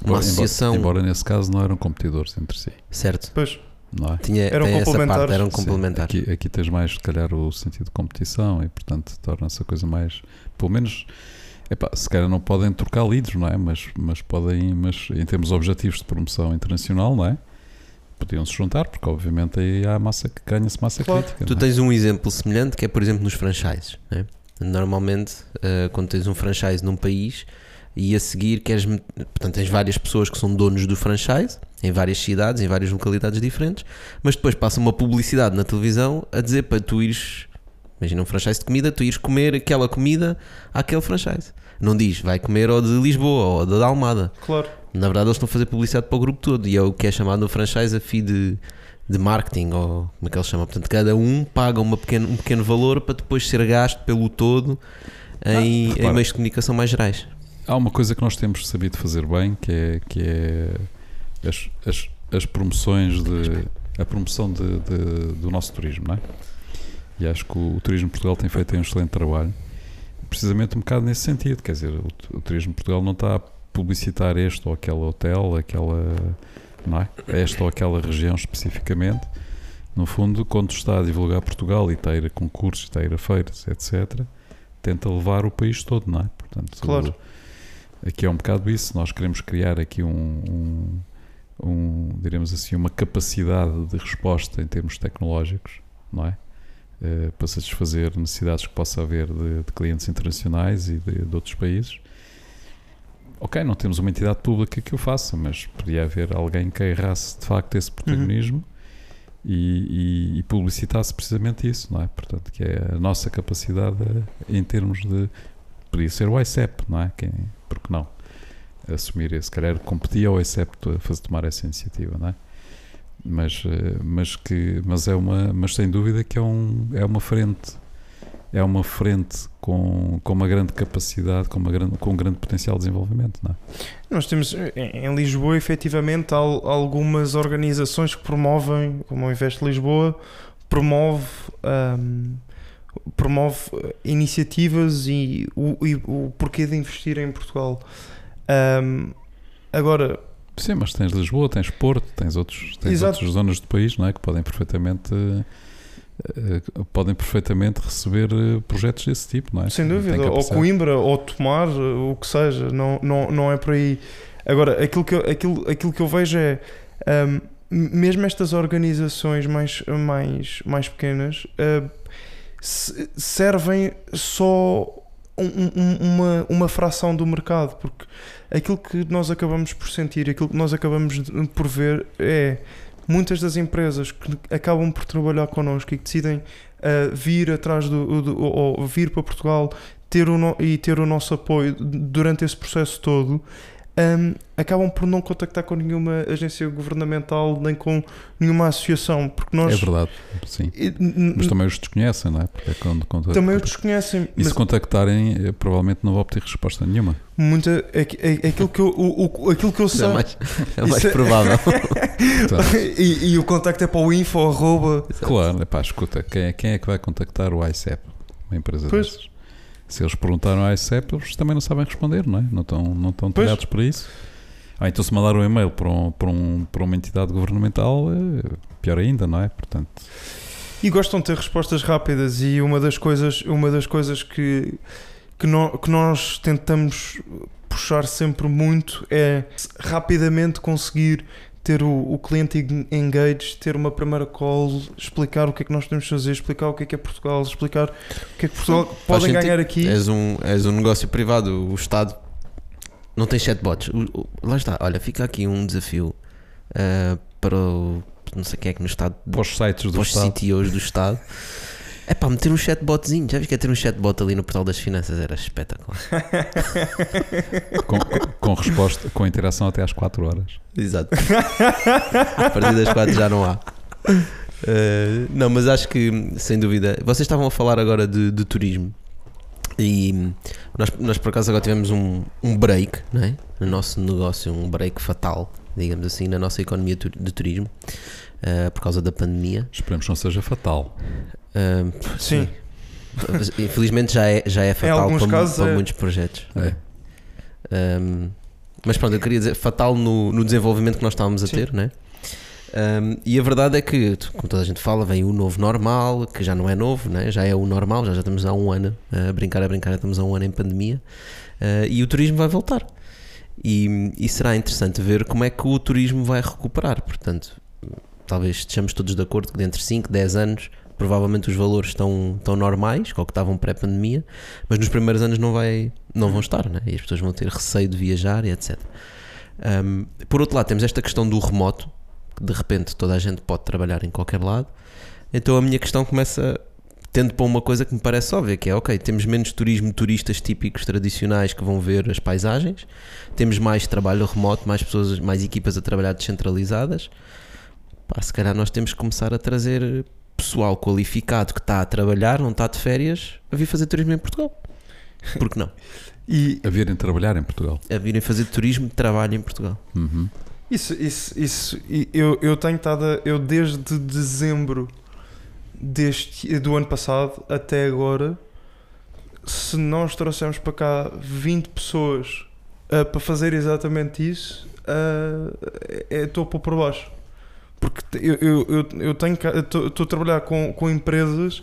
Embora- associação, Embora, nesse caso não eram competidores entre si, certo? Pois, não é? Tinha, Eram tem essa parte, complementares. eram Sim, complementares. Aqui, aqui tens mais, se calhar, o sentido de competição e, portanto, torna-se a coisa mais. Pelo menos, epá, se calhar não podem trocar leads, não é? Mas, mas podem, mas em termos de objetivos de promoção internacional, não é? Podiam se juntar, porque obviamente aí há massa que ganha-se massa Claro. crítica. Tu é? tens um exemplo semelhante que é, por exemplo, nos franchises. Né? Normalmente, eh, quando tens um franchise num país e a seguir queres. Portanto, tens várias pessoas que são donos do franchise em várias cidades, em várias localidades diferentes, mas depois passa uma publicidade na televisão a dizer para tu ires. Imagina um franchise de comida, tu ires comer aquela comida àquele franchise. Não diz, vai comer ao de Lisboa ou da Almada. claro. Na verdade, eles estão a fazer publicidade para o grupo todo e é o que é chamado no franchise a fee de, de marketing, ou como é que eles chamam. Portanto, cada um paga uma pequeno, um pequeno valor para depois ser gasto pelo todo em, repara. em meios de comunicação mais gerais. Há uma coisa que nós temos sabido fazer bem, que é, que é as, as, as promoções de a promoção de, de- do nosso turismo, não é? E acho que o, o Turismo Portugal tem feito um excelente trabalho, precisamente um bocado nesse sentido, quer dizer, o, o Turismo Portugal não está a publicitar este ou aquele hotel, aquela, não é? Esta ou aquela região especificamente. No fundo, quando está a divulgar Portugal e está a ir a concursos, está a ir a feiras, etc., tenta levar o país todo, não é? Portanto, Claro. aqui é um bocado isso. Nós queremos criar aqui um, um, um, diremos assim, uma capacidade de resposta em termos tecnológicos, não é? Eh, para satisfazer necessidades que possa haver de, de clientes internacionais e de, de outros países. Ok, não temos uma entidade pública que o faça, mas podia haver alguém que agarrasse de facto esse protagonismo e, e- e publicitasse precisamente isso, não é? Portanto, que é a nossa capacidade eh, em termos de. Podia ser o ICEP, não é? Quem, porque não? Assumir esse, se calhar competia ao ICEP a fazer tomar essa iniciativa, não é? Mas, eh, mas, que, mas, é uma, mas sem dúvida que é, um, é uma frente é uma frente com, com uma grande capacidade, com, uma grande, com um grande potencial de desenvolvimento, não é? Nós temos em Lisboa, efetivamente, algumas organizações que promovem, como o Investe Lisboa, promove, ahm, promove eh, iniciativas e o, e o porquê de investir em Portugal. Ahm, agora, Sim, mas tens Lisboa, tens Porto, tens, outros, tens Exato. outras zonas do país, não é? Que podem perfeitamente eh, eh, podem perfeitamente receber eh, projetos desse tipo, não é? sem dúvida, ou. Coimbra, ou Tomar, o que seja, não, não, não é por aí. Agora, aquilo que, eu- aquilo, aquilo que eu vejo é, ahm, mesmo estas organizações mais, mais, mais pequenas se- servem só um- um- uma, uma fração do mercado, porque aquilo que nós acabamos por sentir, aquilo que nós acabamos por ver é muitas das empresas que acabam por trabalhar connosco e que decidem ah, vir atrás do, do- ou vir para Portugal ter o no- e ter o nosso apoio durante esse processo todo hum, acabam por não contactar com nenhuma agência governamental nem com nenhuma associação, porque nós. É verdade, sim. E, Mas também os desconhecem, não é? Porque é quando, quando, também os desconhecem. E mas se contactarem, eh, provavelmente não vão obter resposta nenhuma. muita, é, é- é aquilo, que eu, o, o- aquilo que eu Isso sei. é mais, é mais Isso é- provável. Portanto, e, e o contacto é para o info, arroba. claro, epá, escuta, quem é, quem é que vai contactar o ICEP? Uma empresa Pois. dessas? Se eles perguntaram ao ICEP, eles também não sabem responder, não é? Não estão, não estão talhados para isso. Ah, então se mandar um e-mail para, um, para, um, para uma entidade governamental, é pior ainda, não é? Portanto, E gostam de ter respostas rápidas e uma das coisas, uma das coisas que, que, nó- que nós tentamos puxar sempre muito é rapidamente conseguir ter o, o cliente en- engaged, ter uma primeira call, explicar o que é que nós temos de fazer, explicar o que é que é Portugal, explicar o que é que Portugal podem ganhar aqui. És um, és um negócio privado, o Estado não tem chatbots. O- o- lá está, olha, fica aqui um desafio ah, para o. Não sei quem é que no Estado. para os sites do Para os Estado, CTOs do Estado. É pá, meter um chatbotzinho. Já vi que é ter um chatbot ali no portal das finanças era espetacular. com, com- com resposta, com interação até às 4 horas. Exato. A partir das 4 já não há. Uh, não, mas acho que, sem dúvida, vocês estavam a falar agora de, de turismo e nós, nós por acaso agora tivemos um, um break não é? no nosso negócio, um break fatal, digamos assim, na nossa economia de turismo uh, por causa da pandemia. Esperemos que não seja fatal. Sim. Mas, Infelizmente já é, já é fatal para, casos para é. muitos projetos. É. Um, mas pronto, eu queria dizer, fatal no, no desenvolvimento que nós estávamos a Sim. ter, né? Um, e a verdade é que, como toda a gente fala, vem o novo normal, que já não é novo, né? já é o normal, já, já estamos há um ano a brincar, a brincar, já estamos há um ano em pandemia uh, e o turismo vai voltar. E, e será interessante ver como é que o turismo vai recuperar. Portanto, talvez estejamos todos de acordo que dentro de 5, 10 anos, provavelmente os valores estão, estão normais, com o que estavam pré-pandemia, mas nos primeiros anos não, vai, não vão estar, né? e as pessoas vão ter receio de viajar e etc. Um, por outro lado, temos esta questão do remoto, que de repente toda a gente pode trabalhar em qualquer lado. Então a minha questão começa tendo para uma coisa que me parece óbvia, que é ok, temos menos turismo, turistas típicos tradicionais que vão ver as paisagens, temos mais trabalho remoto, mais pessoas, mais equipas a trabalhar descentralizadas. Pá, se calhar nós temos que começar a trazer pessoal qualificado que está a trabalhar, não está de férias, a vir fazer turismo em Portugal. Por que não? E A virem trabalhar em Portugal. A virem fazer turismo de trabalho em Portugal. Uhum. Isso, isso, isso. Eu, eu tenho estado. a- Eu desde dezembro deste, do ano passado até agora, se nós trouxermos para cá 20 pessoas ah, para fazer exatamente isso, ah, é estou por por baixo. Porque eu, eu, eu, eu tenho estou a trabalhar com, com empresas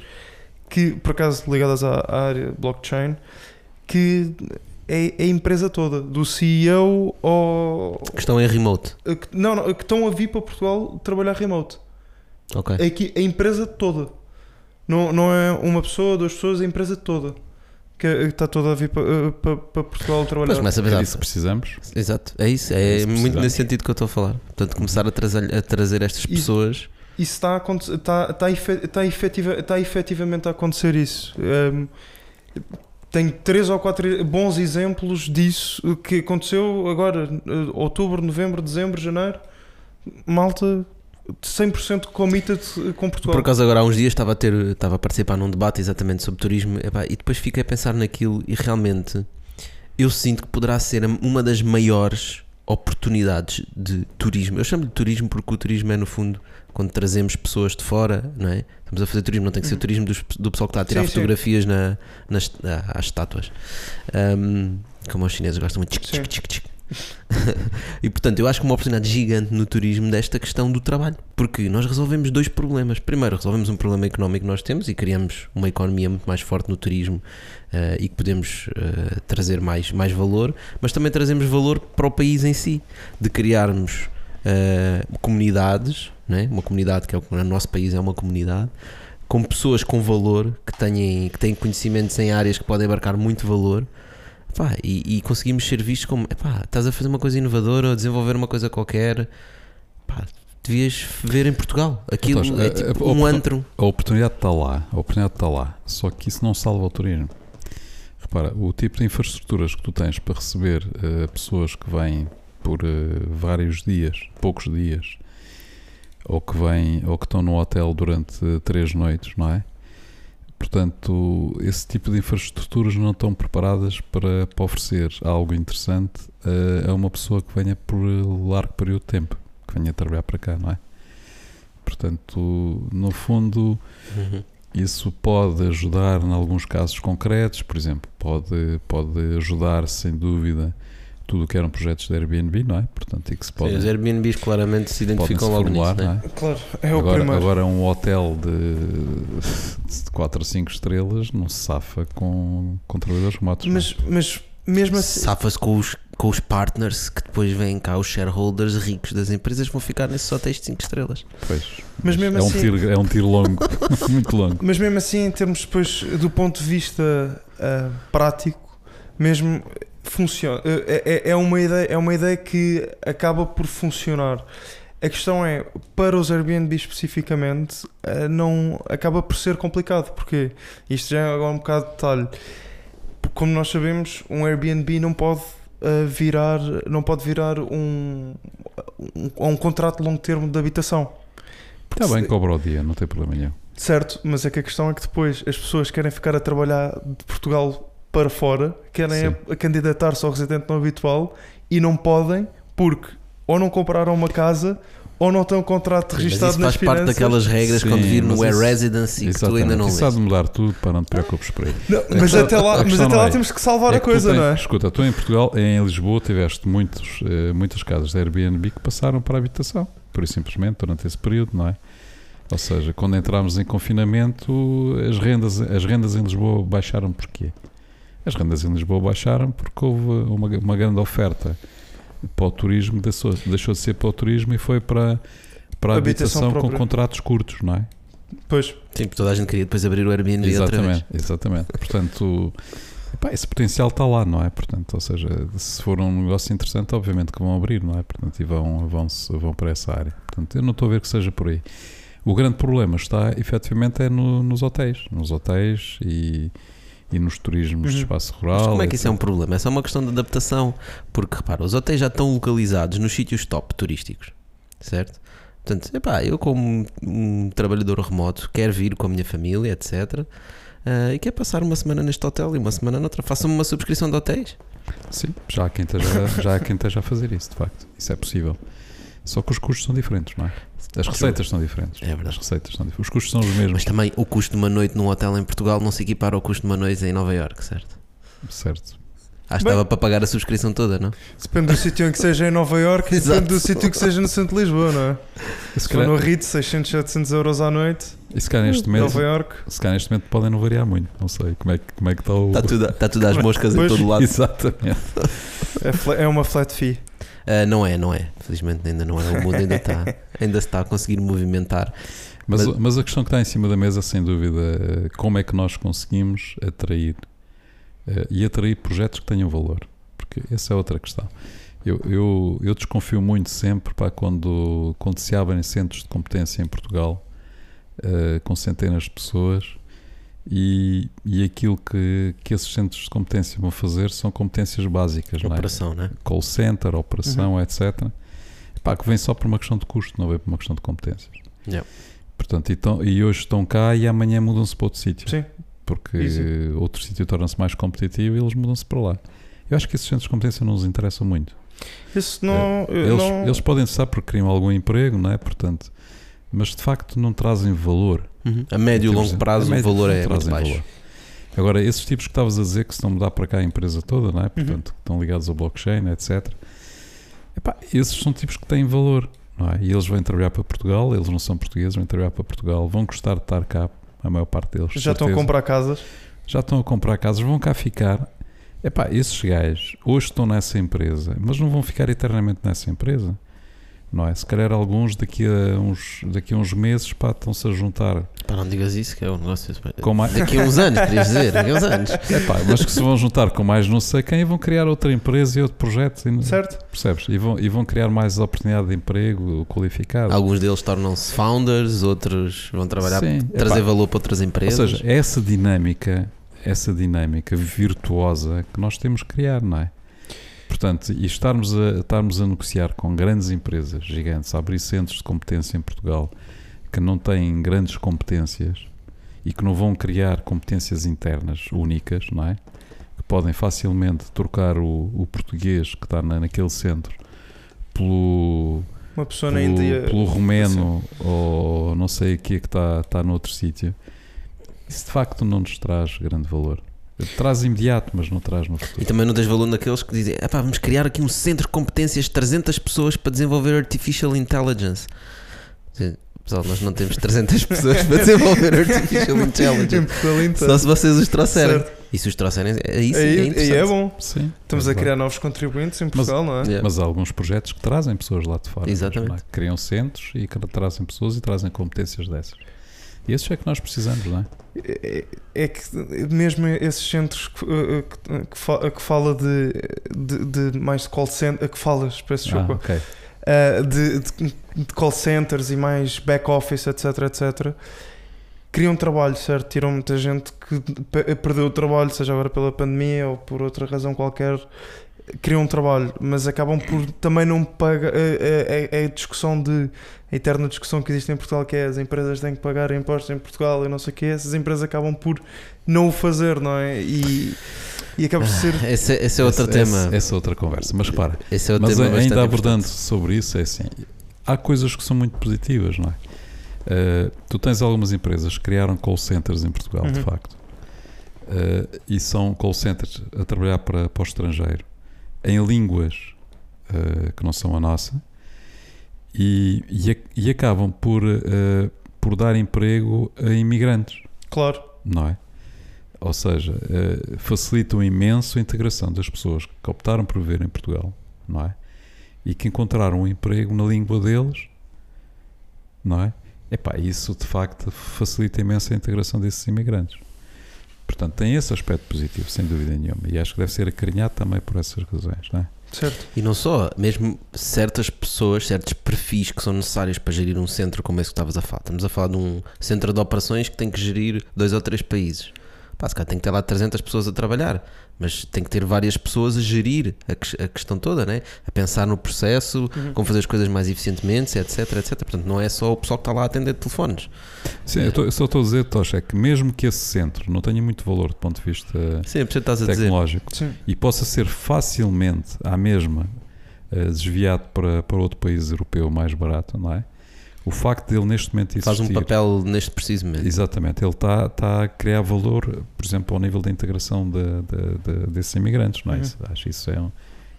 que, por acaso, ligadas à, à área blockchain, que é, é a empresa toda, do CEO ao, Que estão em remote. Que- Não, não, que estão a vir para Portugal trabalhar remote. Ok. Aqui, a empresa toda. Não, não é uma pessoa, duas pessoas, a empresa toda. Que está toda a vir para, uh, para, para Portugal trabalhar. Mas começa a É pensar. disso que precisamos. Exato, é isso. É É isso muito nesse sentido que eu estou a falar. Portanto, começar a trazer, a trazer estas E- pessoas. Isso está, a acontecer- está, está, efe- está, efetiva, está efetivamente a acontecer isso. Um, tenho três ou quatro bons exemplos disso que aconteceu agora, uh, outubro, novembro, dezembro, janeiro. Malta 100% committed com Portugal. Por acaso, agora há uns dias estava a, ter, estava a participar num debate exatamente sobre turismo epá, e depois fiquei a pensar naquilo e realmente eu sinto que poderá ser uma das maiores oportunidades de turismo. Eu chamo de turismo porque o turismo é, no fundo, quando trazemos pessoas de fora, não é? Estamos a fazer turismo, não tem que ser o turismo dos- do pessoal que está a tirar Uhum. Sim, sim. fotografias na, nas, ah, às estátuas. Ahm, como os chineses gostam muito. Sim. tchic, tchic, tchic. e portanto, eu acho que uma oportunidade gigante no turismo desta questão do trabalho, porque nós resolvemos dois problemas. Primeiro, resolvemos um problema económico que nós temos e criamos uma economia muito mais forte no turismo eh, e que podemos eh, trazer mais, mais valor, mas também trazemos valor para o país em si, de criarmos eh, comunidades, né? uma comunidade que é o nosso país é uma comunidade, com pessoas com valor, que têm, que têm conhecimentos em áreas que podem abarcar muito valor. Pá, e, e conseguimos ser vistos como estás a fazer uma coisa inovadora ou desenvolver uma coisa qualquer pá, devias ver em Portugal aquilo Então, é tipo eh, um oportun- antro A oportunidade está lá, a oportunidade está lá. Só que isso não salva o turismo. Repara, o tipo de infraestruturas que tu tens para receber eh, pessoas que vêm por eh, vários dias, poucos dias, ou que vêm ou que estão no hotel durante três noites, não é? Portanto, esse tipo de infraestruturas não estão preparadas para, para oferecer algo interessante a, a uma pessoa que venha por largo período de tempo, que venha trabalhar para cá, não é? Portanto, no fundo, Uhum. isso pode ajudar em alguns casos concretos, por exemplo, pode, pode ajudar sem dúvida tudo o que eram projetos de Airbnb, não é? Portanto, e que se pode, Sim, os Airbnbs claramente se podem se identificam logo formular, nisso, não né? é? Claro, é o agora, primeiro. agora um hotel de, de 4 a 5 estrelas não se safa com, com trabalhadores remotos. não é? Mas, mas mesmo assim. Safa-se com os, com os partners que depois vêm cá, os shareholders ricos das empresas vão ficar nesses hotéis de 5 estrelas. Pois, Mas mesmo é, um assim- tiro, é um tiro longo, muito longo. Mas mesmo assim, em termos depois do ponto de vista ah, prático, mesmo funciona. É, é- é uma ideia, é uma ideia que acaba por funcionar. A questão é, para os Airbnb especificamente, ah, não acaba por ser complicado, porque isto já é agora um bocado de detalhe. Como nós sabemos, um Airbnb não pode ah, virar, não pode virar um, um, um contrato de longo termo de habitação. Está bem, cobra o dia, não tem problema nenhum. Certo, mas é que a questão é que depois as pessoas querem ficar a trabalhar de Portugal para fora, querem Sim. candidatar-se ao residente não habitual e não podem porque ou não compraram uma casa ou não têm um contrato Mas registado isso nas faz parte finanças. daquelas regras Sim, quando vir no mas Air isso- Residency que tu ainda não Isso lês. de mudar tudo, para não te preocupes por aí. Não, mas até lá, a mas até lá é- temos que salvar É a que coisa, tens- não é? Escuta, tu em Portugal, em Lisboa, tiveste muitos, eh, muitas casas de Airbnb que passaram para a habitação, por isso simplesmente, durante esse período, não é? Ou seja, quando entramos em confinamento, as rendas, as rendas em Lisboa baixaram porquê? As rendas em Lisboa baixaram porque houve uma, uma grande oferta para o turismo, deixou, deixou de ser para o turismo e foi para, para a Habitação habitação, com contratos curtos, não é? Pois, Sim, porque toda a gente queria depois abrir o Airbnb outra vez. Exatamente, exatamente. Portanto, epá, esse potencial está lá, não é? Portanto, ou seja, se for um negócio interessante, obviamente que vão abrir, não é? Portanto, e vão, vão, vão para essa área. Portanto, eu não estou a ver que seja por aí. O grande problema está, efetivamente, é no- nos hotéis. Nos hotéis e, e nos turismos de Uhum. espaço Mas rural. como é que isso é um problema? É só uma questão de adaptação. Porque repara, os hotéis já estão localizados nos sítios top turísticos, certo? Portanto, epá, eu como um trabalhador remoto quero vir com a minha família, etc. ah, e quero passar uma semana neste hotel e uma semana noutra. Façam-me uma subscrição de hotéis. Sim, já há, quem esteja, já há quem esteja a fazer isso, de facto. Isso é possível. Só que os custos são diferentes, não é? As receitas são diferentes. É verdade. As receitas são diferentes. Os custos são os mesmos, Mas também o custo de uma noite num hotel em Portugal não se equipara ao custo de uma noite em Nova Iorque, certo? certo? Acho que estava para pagar a subscrição toda, não? depende do sítio em que seja em Nova Iorque e Exato. depende do sítio que seja no centro de Lisboa, não é? Se Se for calhar, no Ritz, 600, 700 euros à noite, e se calhar neste momento, Nova Iorque. se calhar neste momento podem não variar muito. Não sei como é que, como é que está o. Está tudo, está tudo às moscas em todo lado. Exatamente. É, é uma flat fee. Ah, não é, não é. Felizmente ainda não é. O mundo ainda está, ainda está a conseguir movimentar. Mas, Mas- mas a questão que está em cima da mesa, sem dúvida, é como é que nós conseguimos atrair eh, e atrair projetos que tenham valor? Porque essa é outra questão. Eu, eu, eu desconfio muito sempre para quando, quando se abrem centros de competência em Portugal eh, com centenas de pessoas e, e aquilo que, que esses centros de competência vão fazer são competências básicas, não é? Operação, né? call center, operação, etc. Pá, que vem só por uma questão de custo, não vem por uma questão de competências. Yeah. Portanto, e, tão- e hoje estão cá e amanhã mudam-se para outro sítio. Sim. Porque Easy. outro sítio torna-se mais competitivo e eles mudam-se para lá. Eu acho que esses centros de competência não nos interessam muito. Isso não. eu Eles, não- eles podem estar porque criam algum emprego, não é? Portanto, mas de facto não trazem valor. Uhum. A médio e longo prazo o valor é muito baixo. valor. Agora, esses tipos que estavas a dizer que se não mudar para cá a empresa toda, não é? Uhum. Portanto, que estão ligados ao blockchain, etc. Epá, esses são tipos que têm valor, não é? E eles vêm trabalhar para Portugal, eles não são portugueses, vêm trabalhar para Portugal, vão gostar de estar cá, a maior parte deles. de já estão a comprar casas. já estão a comprar casas, vão cá ficar. Epá, esses gajos hoje estão nessa empresa, mas não vão ficar eternamente nessa empresa. Não é? Se calhar alguns daqui a uns, daqui a uns meses pá, estão-se a juntar Pá, não digas isso, que é um negócio. com mais. Daqui a uns anos, querias dizer? Daqui a uns anos. Epá, mas que se vão juntar com mais não sei quem e vão criar outra empresa e outro projeto. e- Certo? Percebes? E vão, e vão criar mais oportunidade de emprego qualificado. Alguns deles tornam-se founders, outros vão trabalhar, Sim. trazer Epá, valor para outras Ou empresas. seja, essa dinâmica essa dinâmica virtuosa que nós temos que criar, não é? Portanto, e estarmos a, estarmos a negociar com grandes empresas gigantes, a abrir centros de competência em Portugal que não têm grandes competências e que não vão criar competências internas únicas, não é? Que podem facilmente trocar o, o português que está na, naquele centro pelo, Uma pessoa na pelo, Índia. pelo romeno ou não sei o que é que está, está noutro sítio. Isso de facto não nos traz grande valor. Traz imediato, mas não traz no E futuro. também não tens valor naqueles que dizem: "Epá, vamos criar aqui um centro de competências de 300 pessoas para desenvolver Artificial Intelligence. Pessoal, nós não temos 300 pessoas para desenvolver Artificial Intelligence. Só se vocês os trouxerem. Certo. E se os trouxerem, aí sim Aí, é aí é bom. Sim, Estamos é a criar novos contribuintes em Portugal, não é? Mas há alguns projetos que trazem pessoas lá de fora. mesmo, Exatamente. não é? Criam centros e que trazem pessoas e trazem competências dessas. E esses é que nós precisamos, não é? É, é que mesmo esses centros que, eh, que, que fa- que fala de, de, de mais de call center, que falas, peço Ah, desculpa, ok. uh, de, de- call centers e mais back office, etc, etc, criam trabalho, certo? Tiram muita gente que pe- perdeu o trabalho, seja agora pela pandemia ou por outra razão qualquer, criam um trabalho, mas acabam por também não pagar. É, é, é a discussão de. A eterna discussão que existe em Portugal, que é as empresas têm que pagar impostos em Portugal e não sei o quê, essas empresas acabam por não o fazer, não é? E, e acaba por ser. Esse, esse é outro Esse- tema. Esse, esse é outra conversa. Mas repara, Esse é outro Mas tema ainda bastante abordando importante. sobre isso, é assim: há coisas que são muito positivas, não é? Uh, tu tens algumas empresas que criaram call centers em Portugal, de Uhum. facto, Uh, e são call centers a trabalhar para, para o estrangeiro em línguas uh, que não são a nossa e, e, e acabam por, uh, por dar emprego a imigrantes Claro. não é? Ou seja, eh, facilitam imenso a integração das pessoas que optaram por viver em Portugal, não é? E que encontraram um emprego na língua deles, não é? Epá, isso de facto facilita imenso a integração desses imigrantes. Portanto, tem esse aspecto positivo, sem dúvida nenhuma. E acho que deve ser acarinhado também por essas razões, não é? Certo. E não só, mesmo certas pessoas, certos perfis que são necessários para gerir um centro como esse que estavas a falar. Estamos a falar de um centro de operações que tem que gerir dois ou três países. Pá, se calhar tem que ter lá 300 pessoas a trabalhar, mas tem que ter várias pessoas a gerir a, ques- a questão toda, né? a pensar no processo, Uhum. como fazer as coisas mais eficientemente, etc, etc. Portanto, não é só o pessoal que está lá a atender telefones. Sim, eu, tô- eu só estou a dizer, Tocha, é que mesmo que esse centro não tenha muito valor do ponto de vista Sim, dizer. tecnológico, Sim. e possa ser facilmente à mesma eh, desviado para, para outro país europeu mais barato, não é? O facto dele neste momento existir, Faz um papel neste preciso momento. exatamente, ele está, está a criar valor, por exemplo, ao nível da integração de, de- de- desses imigrantes, não é? Uhum. Isso, acho que isso é um,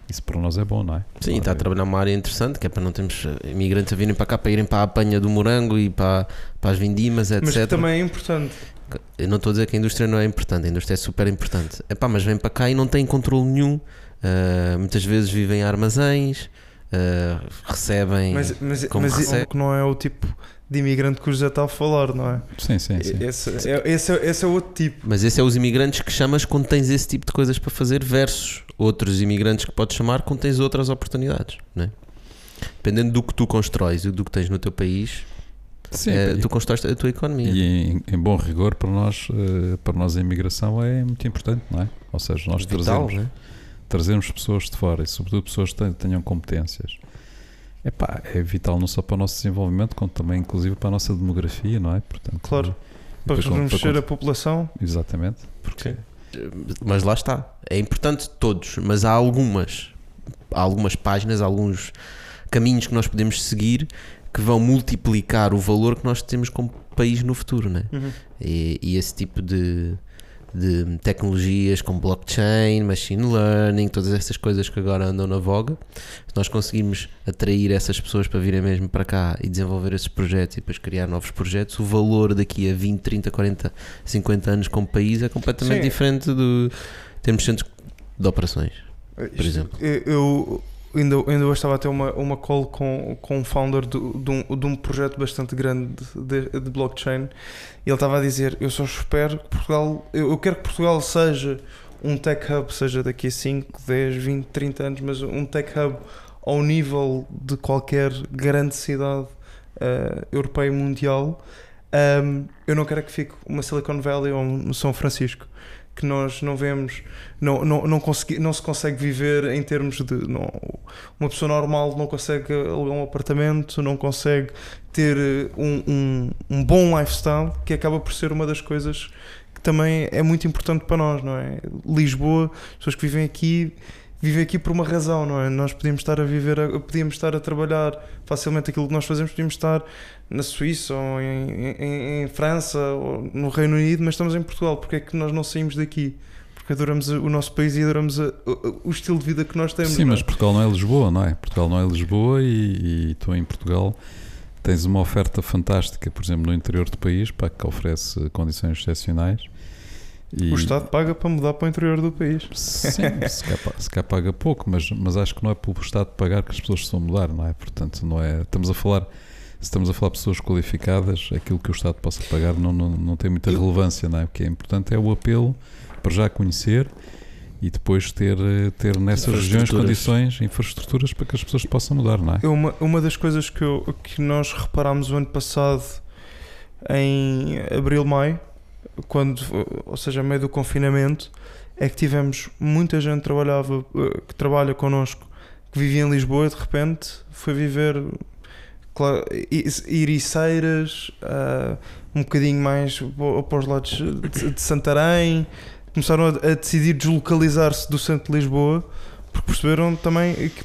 isso para nós é bom, não é? Sim, e está a trabalhar numa área interessante, que é para não termos eh, imigrantes a virem para cá para irem para a apanha do morango e para, para as vindimas, etc. Mas que também é importante. Eu não estou a dizer que a indústria não é importante, a indústria é super importante. Epá, mas vêm para cá e não têm controle nenhum. Uh, muitas vezes vivem em armazéns, uh, recebem. Mas, mas, como mas recebe- que não é o tipo de imigrante que o José está a falar, não é? Sim, sim, sim. Esse, é, esse, é, esse é outro tipo. Mas esse é os imigrantes que chamas quando tens esse tipo de coisas para fazer, versus outros imigrantes que podes chamar quando tens outras oportunidades. Não é? Dependendo do que tu constróis e do que tens no teu país, Sim, eh, e- tu constróis a tua economia. E em, em bom rigor, para nós, eh, para nós a imigração é muito importante, não é? Ou seja, nós Vital, trazemos, é? Trazermos pessoas de fora e, sobretudo, pessoas que tenham, competências. Epá, é vital não só para o nosso desenvolvimento, como também, inclusive, para a nossa demografia, não é? Portanto, Claro. e Para para a população. Exatamente. Porque, Mas lá está. É importante todos, mas há algumas, há algumas páginas, alguns caminhos que nós podemos seguir que vão multiplicar o valor que nós temos como país no futuro, né? Uhum. E, e esse tipo de, de tecnologias como blockchain, machine learning, todas essas coisas que agora andam na voga, se nós conseguirmos atrair essas pessoas para virem mesmo para cá e desenvolver esses projetos e depois criar novos projetos, o valor daqui a 20, 30, 40, 50 anos como país é completamente Sim. diferente do termos centros de operações. Isto- exemplo. Eu, eu ainda, ainda hoje estava a ter uma, uma call com, com um founder do- de, um, de um projeto bastante grande de, de blockchain e ele estava a dizer: Eu só espero que Portugal, eu, eu quero que Portugal seja um tech hub, seja daqui a 5, 10, 20, 30 anos, mas um tech hub ao nível de qualquer grande cidade eh, europeia e mundial. Um, eu não quero que fique uma Silicon Valley ou um São Francisco. Que nós não vemos, não, não, não, consegui, não se consegue viver em termos de. Não, uma pessoa normal não consegue alugar um apartamento, não consegue ter eh, um, um, um bom lifestyle, que acaba por ser uma das coisas que também é muito importante para nós, não é? Lisboa, as pessoas que vivem aqui vivem aqui por uma razão, não é? Nós podíamos estar a viver, podíamos estar a trabalhar facilmente aquilo que nós fazemos, podíamos estar na Suíça ou em, em, em França ou no Reino Unido, mas estamos em Portugal. Porque é que nós não saímos daqui? Porque adoramos o nosso país e adoramos a, o, o, estilo de vida que nós temos. Sim, é? mas Portugal não é Lisboa, não é? Portugal não é Lisboa e, e tu em Portugal tens uma oferta fantástica, por exemplo, no interior do país, para que oferece condições excepcionais e... O Estado paga para mudar para o interior do país. Sim, se cá, se cá paga pouco, mas, mas acho que não é pelo Estado pagar que as pessoas estão a mudar, não é? Portanto, não é. Estamos a falar. Se estamos a falar de pessoas qualificadas, aquilo que o Estado possa pagar não, não, não tem muita relevância, não é? O que é importante é o apelo para já conhecer e depois ter, ter nessas regiões condições, infraestruturas para que as pessoas possam mudar, não é? Uma, uma das coisas que, eu, que nós reparámos o ano passado, em abril, maio, quando, ou seja, meio do confinamento, é que tivemos muita gente que trabalhava, eh, que trabalha connosco, que vivia em Lisboa e de repente foi viver claro, Iriceiras, uh, um bocadinho mais para os lados de, de Santarém, começaram a, a decidir deslocalizar-se do centro de Lisboa porque perceberam também que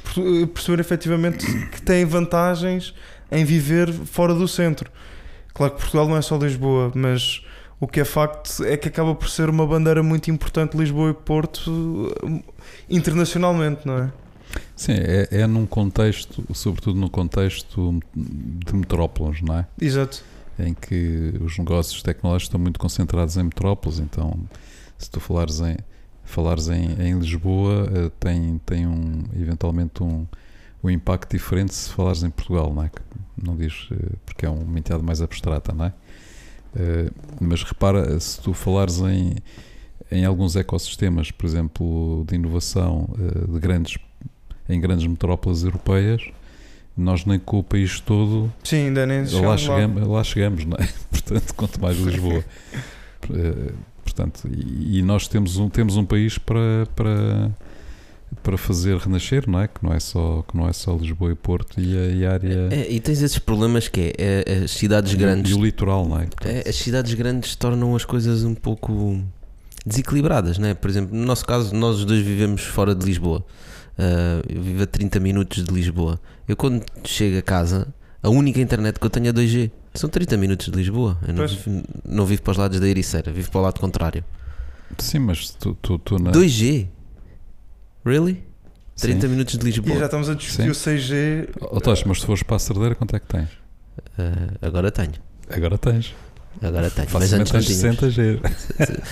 perceberam efetivamente que têm vantagens em viver fora do centro. Claro que Portugal não é só Lisboa, mas o que é facto é que acaba por ser uma bandeira muito importante Lisboa e Porto internacionalmente, não é? Sim, é, é num contexto, sobretudo no contexto de metrópoles, não é? Exato. Em que os negócios tecnológicos estão muito concentrados em metrópoles, então se tu falares em, falares em, em Lisboa, eh, tem, tem um, eventualmente um, um impacto diferente se falares em Portugal, não é? Não diz, eh, porque é uma entidade mais abstrata, não é? Uh, mas repara, se tu falares em, em alguns ecossistemas, por exemplo, de inovação de grandes, em grandes metrópoles europeias, nós nem com o país todo Sim, ainda nem lá, chegamos, lá. lá chegamos, não é? portanto, quanto mais Lisboa. uh, portanto, e, e, nós temos um, temos um país para, para para fazer renascer, não é? Que não é só, que não é só Lisboa e Porto e a, e a área. É, e tens esses problemas que é, é, é as cidades grandes. E o litoral, não é? é? As cidades grandes tornam as coisas um pouco desequilibradas, não é? Por exemplo, no nosso caso, nós os dois vivemos fora de Lisboa. Uh, eu vivo a 30 minutos de Lisboa. Eu quando chego a casa, a única internet que eu tenho é 2G. São 30 minutos de Lisboa. Eu não, vivo, não vivo para os lados da Ericeira, vivo para o lado contrário. Sim, mas tu, tu, tu na... 2G? Really? 30 Sim. minutos de Lisboa. E já estamos a discutir Sim. o 6G. Oh, mas se fores para a Cerdeira, quanto é que tens? Uh, agora tenho. Agora tens. Agora tenho. Mas antes não 60 G.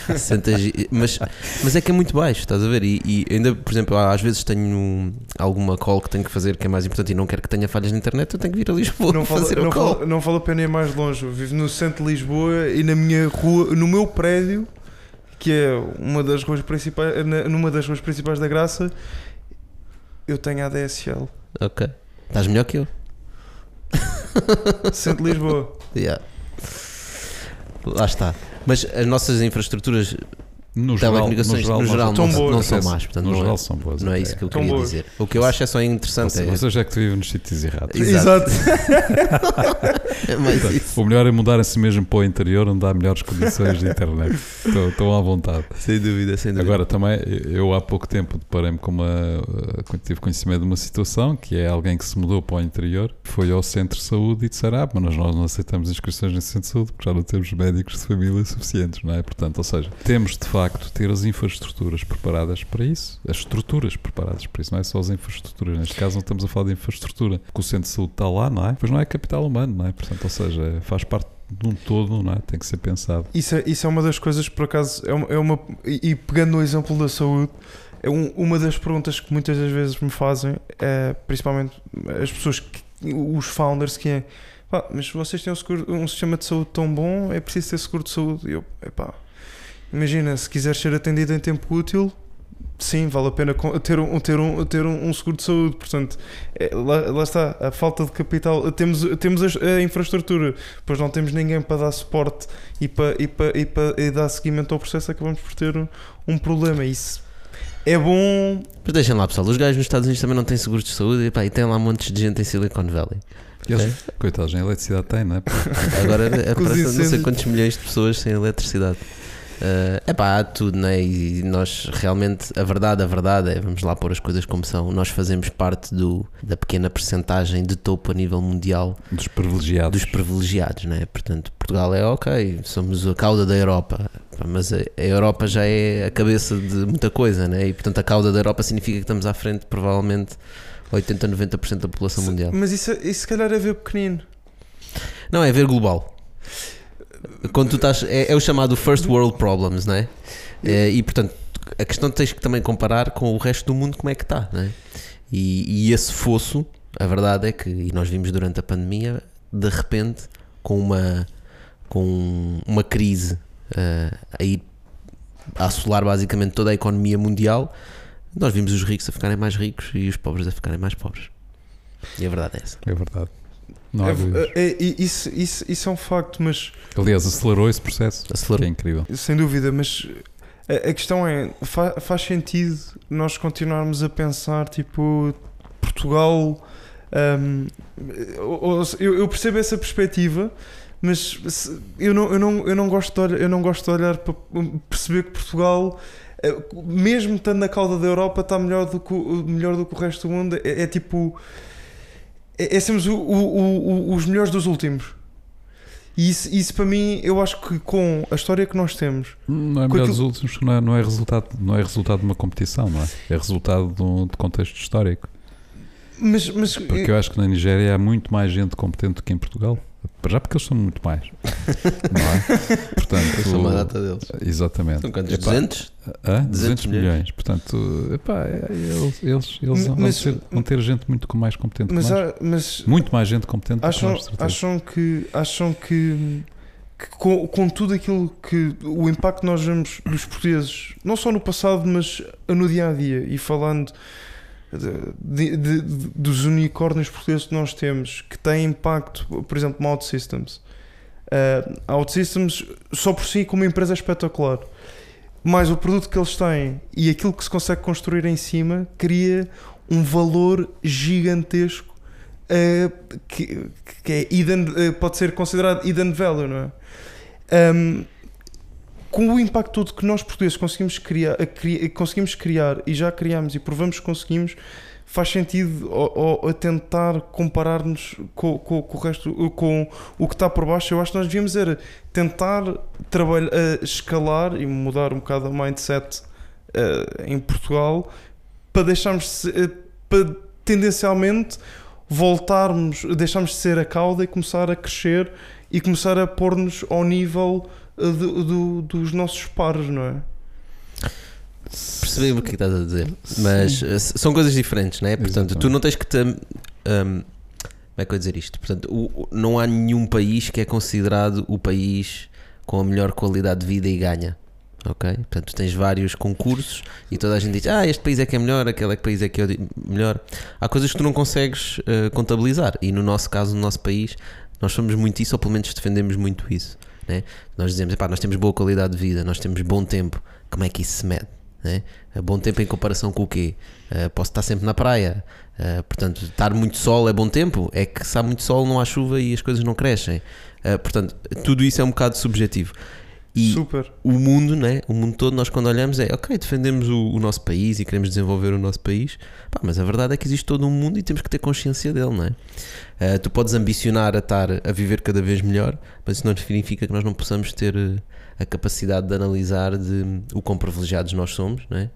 60 G. Mas, mas é que é muito baixo, estás a ver? E, e, ainda, por exemplo, às vezes tenho alguma call que tenho que fazer que é mais importante e não quero que tenha falhas na internet, eu tenho que vir a Lisboa não fazer fala, não call. Fala, não vale a pena ir mais longe. Eu vivo no centro de Lisboa e na minha rua, no meu prédio, que é uma das ruas principais, numa das ruas principais da Graça, eu tenho a DSL. Ok. Estás melhor que eu. Centro de Lisboa. Yeah. Lá está. Mas as nossas infraestruturas no telecomunicações geral, no geral, não, não, não, são más, portanto, no não, geral é, são boas. Não é isso que eu queria dizer. O que eu acho é só interessante. Você, é, você já é que vive nos sítios errados. Exato. é isso. O melhor é mudar-se mesmo para o interior, onde há melhores condições de internet. Estão, estão à vontade. Sem dúvida, sem dúvida. Agora também, eu há pouco tempo deparei-me com uma. tive conhecimento de uma situação que é alguém que se mudou para o interior, foi ao centro de saúde e disseram: Ah, mas nós não aceitamos inscrições nesse centro de saúde porque já não temos médicos de família suficientes, não é? Portanto, ou seja, temos de facto ter as infraestruturas preparadas para isso, as estruturas preparadas para isso, não é só as infraestruturas. Neste caso, não estamos a falar de infraestrutura, porque o centro de saúde está lá, não é? Pois não é capital humano, não é? Portanto, ou seja, faz parte de um todo, não é? Tem que ser pensado. Isso é, isso é uma das coisas, por acaso, é uma, é uma e pegando no exemplo da saúde, é um, uma das perguntas que muitas das vezes me fazem, é, principalmente as pessoas, que, os founders, que é pá, mas vocês têm um, seguro, um sistema de saúde tão bom, é preciso ter seguro de saúde. E eu, epá, Imagina, se quiseres ser atendido em tempo útil, sim, vale a pena ter um, ter um, ter um, um seguro de saúde. Portanto, é, lá, lá está, a falta de capital. Temos, temos a, a infraestrutura, depois não temos ninguém para dar suporte e para, e para, e para e dar seguimento ao processo, acabamos por ter um, um problema. Isso é bom. Mas deixem lá, pessoal. Os gajos nos Estados Unidos também não têm seguros de saúde e, pá, e tem lá montes de gente em Silicon Valley. Eles, coitados, nem eletricidade tem, não é? Agora Com os aparece não sei quantos milhões de pessoas sem eletricidade. É pá, há tudo, né? E nós realmente, a verdade, a verdade é, vamos lá pôr as coisas como são. Nós fazemos parte do, da pequena percentagem de topo a nível mundial Dos privilegiados. dos privilegiados, né? Portanto, Portugal é ok, somos a cauda da Europa, mas a, a Europa já é a cabeça de muita coisa, né? E portanto, a cauda da Europa significa que estamos à frente, provavelmente, 80, 90% da população mundial. Mas isso, isso se calhar é ver pequenino. Não, é ver global. Quando tu estás. É, é o chamado First World Problems, não é? É, e portanto, a questão tens que também comparar com o resto do mundo como é que está, não é? E, e esse fosso, a verdade é que, e nós vimos durante a pandemia, de repente, com uma, com uma crise eh, a ir a assolar basicamente toda a economia mundial, nós vimos os ricos a ficarem mais ricos e os pobres a ficarem mais pobres. E a verdade é essa. É verdade. Não há É- dúvidas. é- é- isso, isso, isso é um facto, mas Aliás, acelerou esse processo. Acelerou. É incrível. sem dúvida, mas a, a questão é, fa- faz sentido nós continuarmos a pensar tipo Portugal ou- eu, eu percebo essa perspectiva mas se- eu não, eu não, eu não gosto de olhar, eu não gosto de olhar para perceber que Portugal eh, mesmo estando na cauda da Europa está melhor do que, o- melhor do que o resto do mundo é, é tipo é, é sermos o- o- o- os melhores dos últimos e isso, isso para mim eu acho que com a história que nós temos Não é melhor aquilo- dos últimos, não é, não, é resultado, não é resultado de uma competição, não é? É resultado de um de contexto histórico. Mas, mas Porque eu acho que na Nigéria há muito mais gente competente do que em Portugal. Para Já porque eles são muito mais. não é? Portanto, sou uma data deles. Exatamente. São quantos? Epá, 200? hã? 200 200 milhões. milhões. Portanto, epá, é- eles, eles, eles vão, Mas- ter, vão ter gente muito mais competente mas, que nós. há- mas Muito mais gente competente do que acham, nós, acham que acham que, que com, com tudo aquilo que o impacto que nós vemos dos portugueses, não só no passado, mas no dia a dia, e falando de- de- dos unicórnios portugueses que nós temos, que têm impacto, por exemplo, no OutSystems. Uh, a OutSystems, só por si, como empresa é espetacular. Mas o produto que eles têm e aquilo que se consegue construir em cima cria um valor gigantesco eh, que, que é hidden, eh, pode ser considerado hidden value, não é? Um, com o impacto todo que nós portugueses conseguimos criar, a cri- conseguimos criar e já criamos e provamos que conseguimos, faz sentido a tentar comparar-nos com, com, com o resto, com o que está por baixo. Eu acho que nós devíamos era tentar trabalhar, escalar e mudar um bocado o mindset eh, em Portugal para deixarmos eh, para tendencialmente voltarmos, deixarmos de ser a cauda e começar a crescer e começar a pôr-nos ao nível do- do- dos nossos pares, não é? Percebi o que estás a dizer, mas eh, são coisas diferentes, não é? Portanto, tu Exatamente. não tens que te. hum, como é que eu ia dizer isto? Portanto, o- o- não há nenhum país que é considerado o país com a melhor qualidade de vida e ganha. Ok? Portanto, tu tens vários concursos e toda a gente diz: Ah, este país é que é melhor, aquele país é que é melhor. Há coisas que tu não consegues eh, contabilizar e no nosso caso, no nosso país, nós somos muito isso, ou pelo menos defendemos muito isso. Né? Nós dizemos: Epá, nós temos boa qualidade de vida, nós temos bom tempo. Como é que isso se mede? Né? Bom tempo em comparação com o quê? Eh, posso estar sempre na praia. Eh, portanto, estar muito sol é bom tempo? É que se há muito sol não há chuva e as coisas não crescem. Eh, portanto, tudo isso é um bocado subjetivo. E Super. o mundo, né? o mundo todo, nós quando olhamos é ok, defendemos o, o nosso país e queremos desenvolver o nosso país, Pá, mas a verdade é que existe todo um mundo e temos que ter consciência dele, não é? Eh, tu podes ambicionar a estar a viver cada vez melhor, mas isso não significa que nós não possamos ter eh, a capacidade de analisar de hum, o quão privilegiados nós somos, não é?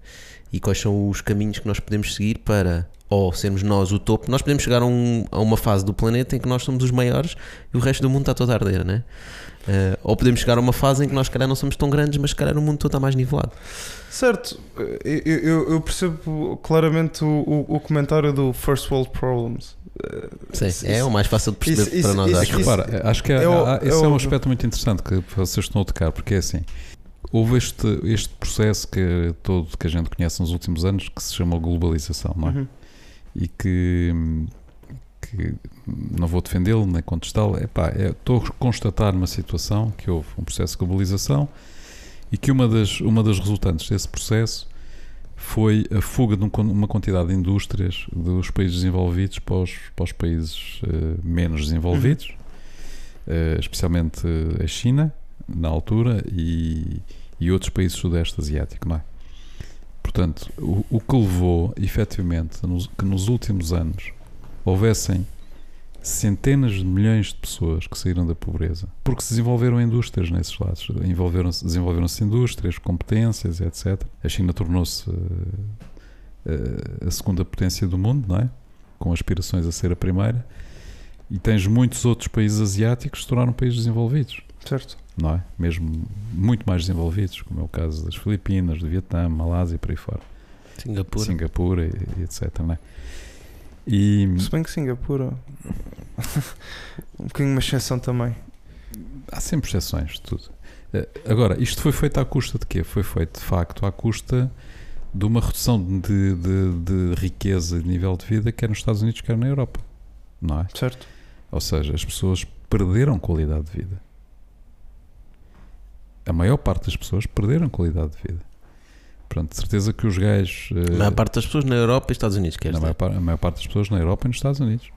E quais são os caminhos que nós podemos seguir para ou sermos nós o topo. Nós podemos chegar a, um- a uma fase do planeta em que nós somos os maiores e o resto do mundo está todo a arder, não é? Eh, ou podemos chegar a uma fase em que nós, se calhar, não somos tão grandes, mas, se calhar, o mundo todo está mais nivelado. Certo, eu, eu, eu percebo claramente o, o, o comentário do First World Problems. Eh, Sim, isso- é o mais fácil de perceber isso- para nós, isso- É que acho. isso- repara, acho que é o- há- é esse é, um o- aspecto muito interessante que vocês estão a tocar, porque é assim: houve este, este processo que todo que a gente conhece nos últimos anos que se chama globalização, não é? Uhum. E que, que não vou defendê-lo nem contestá-lo, é, estou a constatar uma situação que houve um processo de globalização e que uma das, uma das resultantes desse processo foi a fuga de um uma quantidade de indústrias dos países desenvolvidos para os, para os países eh, menos desenvolvidos, eh, especialmente a China, na altura, e, e outros países do Sudeste Asiático, não é? Portanto, o, o que levou, efetivamente, nos- que nos últimos anos houvessem centenas de milhões de pessoas que saíram da pobreza, porque se desenvolveram indústrias nesses lados, envolveram-se, desenvolveram-se indústrias, competências, etc. A China tornou-se eh, eh, a segunda potência do mundo, não é? Com aspirações a ser a primeira. E tens muitos outros países asiáticos que se tornaram países desenvolvidos, Certo. Não é? Mesmo muito mais desenvolvidos, como é o caso das Filipinas, do Vietnã, Malásia e por aí fora. Singapura. Singapura e, e etc. Não é? E Se bem que Singapura. um bocadinho uma exceção também. há sempre exceções de tudo. Eh, Agora, isto foi feito à custa de quê? Foi feito de facto à custa de uma redução de, de, de riqueza de nível de vida, quer nos Estados Unidos, quer na Europa. Não é? Certo? Ou seja, as pessoas perderam qualidade de vida. A maior parte das pessoas perderam qualidade de vida. Pronto, de certeza que os gajos. eh, A maior parte das pessoas na Europa e Estados Unidos, quer na dizer. maior, par- a maior parte das pessoas na Europa e nos Estados Unidos.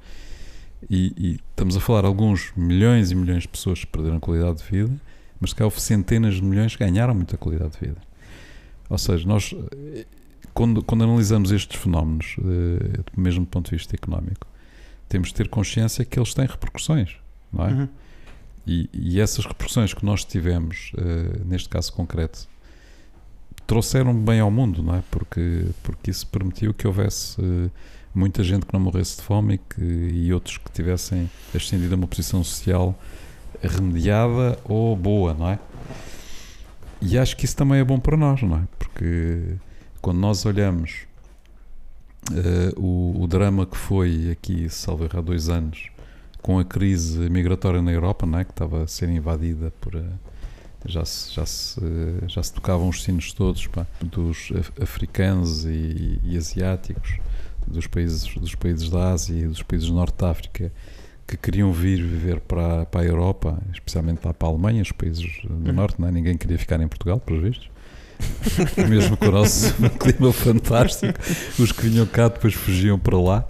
E, e estamos a falar de alguns milhões e milhões de pessoas que perderam qualidade de vida, mas que houve centenas de milhões que ganharam muita qualidade de vida. Ou seja, nós, eh, quando, quando analisamos estes fenómenos, eh, mesmo do ponto de vista económico, temos de ter consciência que eles têm repercussões, não é? Uhum. E, e essas repercussões que nós tivemos, eh, neste caso concreto, trouxeram bem ao mundo, não é? Porque, porque isso permitiu que houvesse eh, muita gente que não morresse de fome e, que, e outros que tivessem ascendido a uma posição social remediada ou boa, não é? E acho que isso também é bom para nós, não é? Porque quando nós olhamos eh, o, o drama que foi aqui, salvo errar, há dois anos, com a crise migratória na Europa, não é? que estava a ser invadida por. eh, já se, já se, eh, já se tocavam os sinos todos pá, dos af- africanos e, e asiáticos, dos países, dos países da Ásia e dos países do Norte de África, que queriam vir viver para, para a Europa, especialmente lá para a Alemanha, os países do Uhum. Norte, não é? ninguém queria ficar em Portugal, pelos vistos. Mesmo com o nosso clima fantástico, os que vinham cá depois fugiam para lá,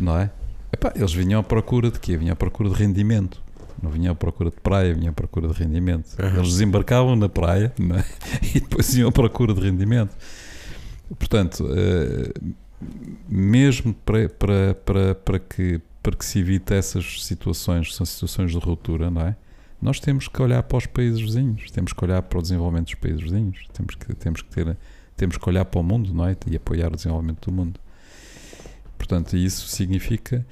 não é? Epá, eles vinham à procura de quê? Vinham à procura de rendimento. Não vinham à procura de praia, vinham à procura de rendimento. Uhum. Eles desembarcavam na praia é? e depois iam à procura de rendimento. Portanto, eh, mesmo para, para, para, para, que, para que se evite essas situações, que são situações de ruptura, não é? Nós temos que olhar para os países vizinhos, temos que olhar para o desenvolvimento dos países vizinhos, temos que, temos que, ter, temos que olhar para o mundo, não é? E apoiar o desenvolvimento do mundo. Portanto, isso significa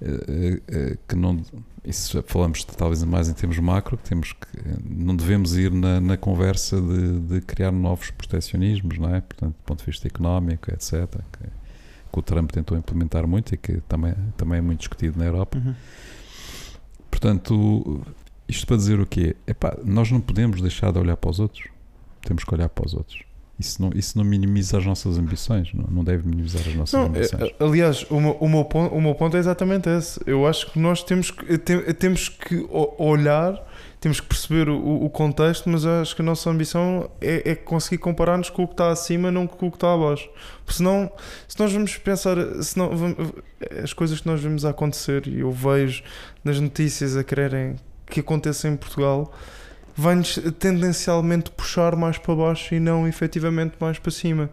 eh, eh, eh, que não. Isso falamos talvez mais em termos macro, que temos que. Não devemos ir na, na conversa de, de criar novos proteccionismos, não é? Portanto, do ponto de vista económico, etc. Que, que o Trump tentou implementar muito e que também, também é muito discutido na Europa. Uhum. Portanto, isto para dizer o quê? Epá, nós não podemos deixar de olhar para os outros. Temos que olhar para os outros. Isso não, isso não minimiza as nossas ambições, não, não deve minimizar as nossas Não, ambições. é- aliás, o meu, o, meu ponto, o meu ponto é exatamente esse. Eu acho que nós temos que, te- temos que olhar, temos que perceber o, o contexto, mas acho que a nossa ambição é, é conseguir comparar-nos com o que está acima, não com o que está abaixo. Porque senão, se nós vamos pensar, se não, vam- as coisas que nós vemos acontecer, e eu vejo nas notícias a quererem que aconteça em Portugal, vai-nos tendencialmente puxar mais para baixo e não efetivamente mais para cima.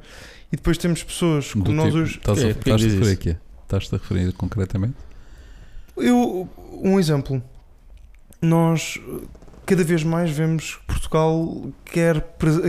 E depois temos pessoas como Do nós tipo, hoje. estás a? Porquê estás a diz referir aqui? Estás-te a referir concretamente? Eu, um exemplo. Nós cada vez mais vemos que Portugal quer,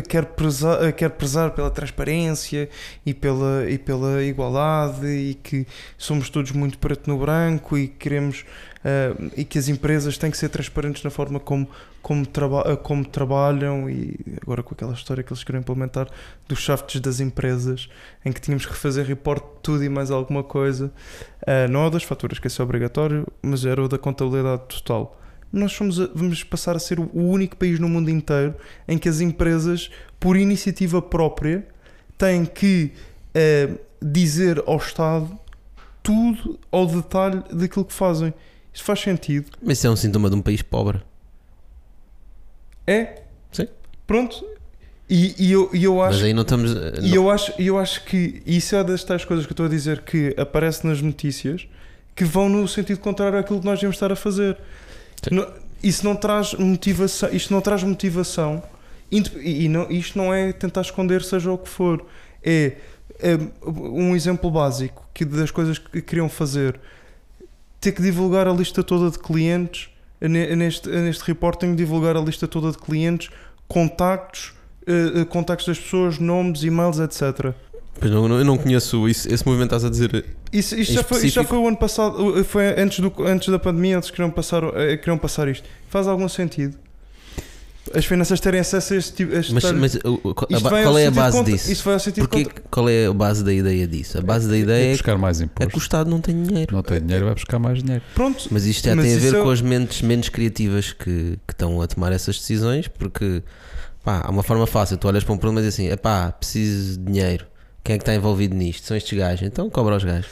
quer, prezar, quer prezar pela transparência e pela, e pela igualdade e que somos todos muito preto no branco e queremos eh, e que as empresas têm que ser transparentes na forma como, como, traba, como trabalham e agora com aquela história que eles queriam implementar dos shafts das empresas em que tínhamos que fazer report de tudo e mais alguma coisa Uh, não é das faturas, que isso é obrigatório, mas era o da contabilidade total. Nós somos a- vamos passar a ser o único país no mundo inteiro em que as empresas, por iniciativa própria, têm que eh, dizer ao Estado tudo ao detalhe daquilo que fazem. Isto faz sentido? Mas isso é um sintoma de um país pobre. É? Sim. Pronto. E, e eu, e eu acho Mas aí não estamos. E eu acho, eu acho que isso é das tais coisas que eu estou a dizer que aparece nas notícias que vão no sentido contrário àquilo que nós devemos estar a fazer. Não- isso não traz motivação, isto não traz motivação e, e não, isto não é tentar esconder seja o que for. É, é um exemplo básico que das coisas que queriam fazer ter que divulgar a lista toda de clientes ne- neste, neste reporting divulgar a lista toda de clientes contactos eh, eh, contactos das pessoas, nomes, e-mails, etc. Pois não, não- eu não conheço isso, esse movimento estás a dizer. Isso, isto, já foi, isto já foi o ano passado, foi antes, do, antes da pandemia, eles queriam passar, eh, queriam passar isto. Faz algum sentido? As finanças terem acesso a este tipo. a este Mas, mas a qual é a base contra- disso? Isto vai ao sentido Porquê, contra- qual é a base da ideia disso? A base da É ideia é que, buscar mais é que o. Estado não tem dinheiro. Não tem dinheiro, vai buscar mais dinheiro. Pronto, Mas isto já Mas tem a isso ver é com as mentes menos criativas que, que estão a tomar essas decisões, porque pá, há uma forma fácil. Tu olhas para um problema e dizes assim: pá, preciso de dinheiro. Quem é que está envolvido nisto? São estes gajos. Então cobra aos gajos.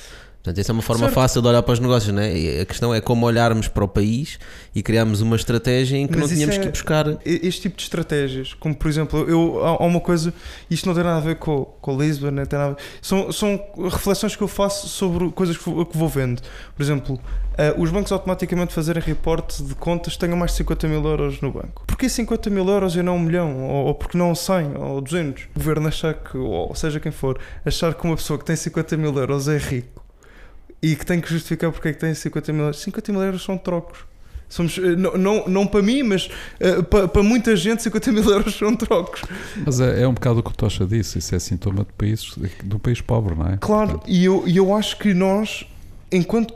Portanto, essa é uma forma Certo. fácil de olhar para os negócios, não é? A questão é como olharmos para o país e criarmos uma estratégia em que Mas não tínhamos é- que ir buscar. este tipo de estratégias, como por exemplo, eu, há uma coisa, isto não tem nada a ver com, com Lisbon, não tem nada são, são reflexões que eu faço sobre coisas que vou, que vou vendo. Por exemplo, eh, os bancos automaticamente fazerem reporte de contas tenham mais de 50 mil euros no banco. Porquê 50 mil euros e não um milhão? Ou, ou porque não 100 ou 200? O governo achar que, ou seja quem for, achar que uma pessoa que tem 50 mil euros é rico e que tem que justificar porque é que tem 50 mil euros. 50 mil euros são trocos. Somos, eh, não, não, não para mim, mas eh, para, para muita gente, 50 mil euros são trocos. Mas é, é um bocado o que o Tocha disse, isso é sintoma de países, do país pobre, não é? Claro, Portanto, e eu, eu acho que nós, enquanto,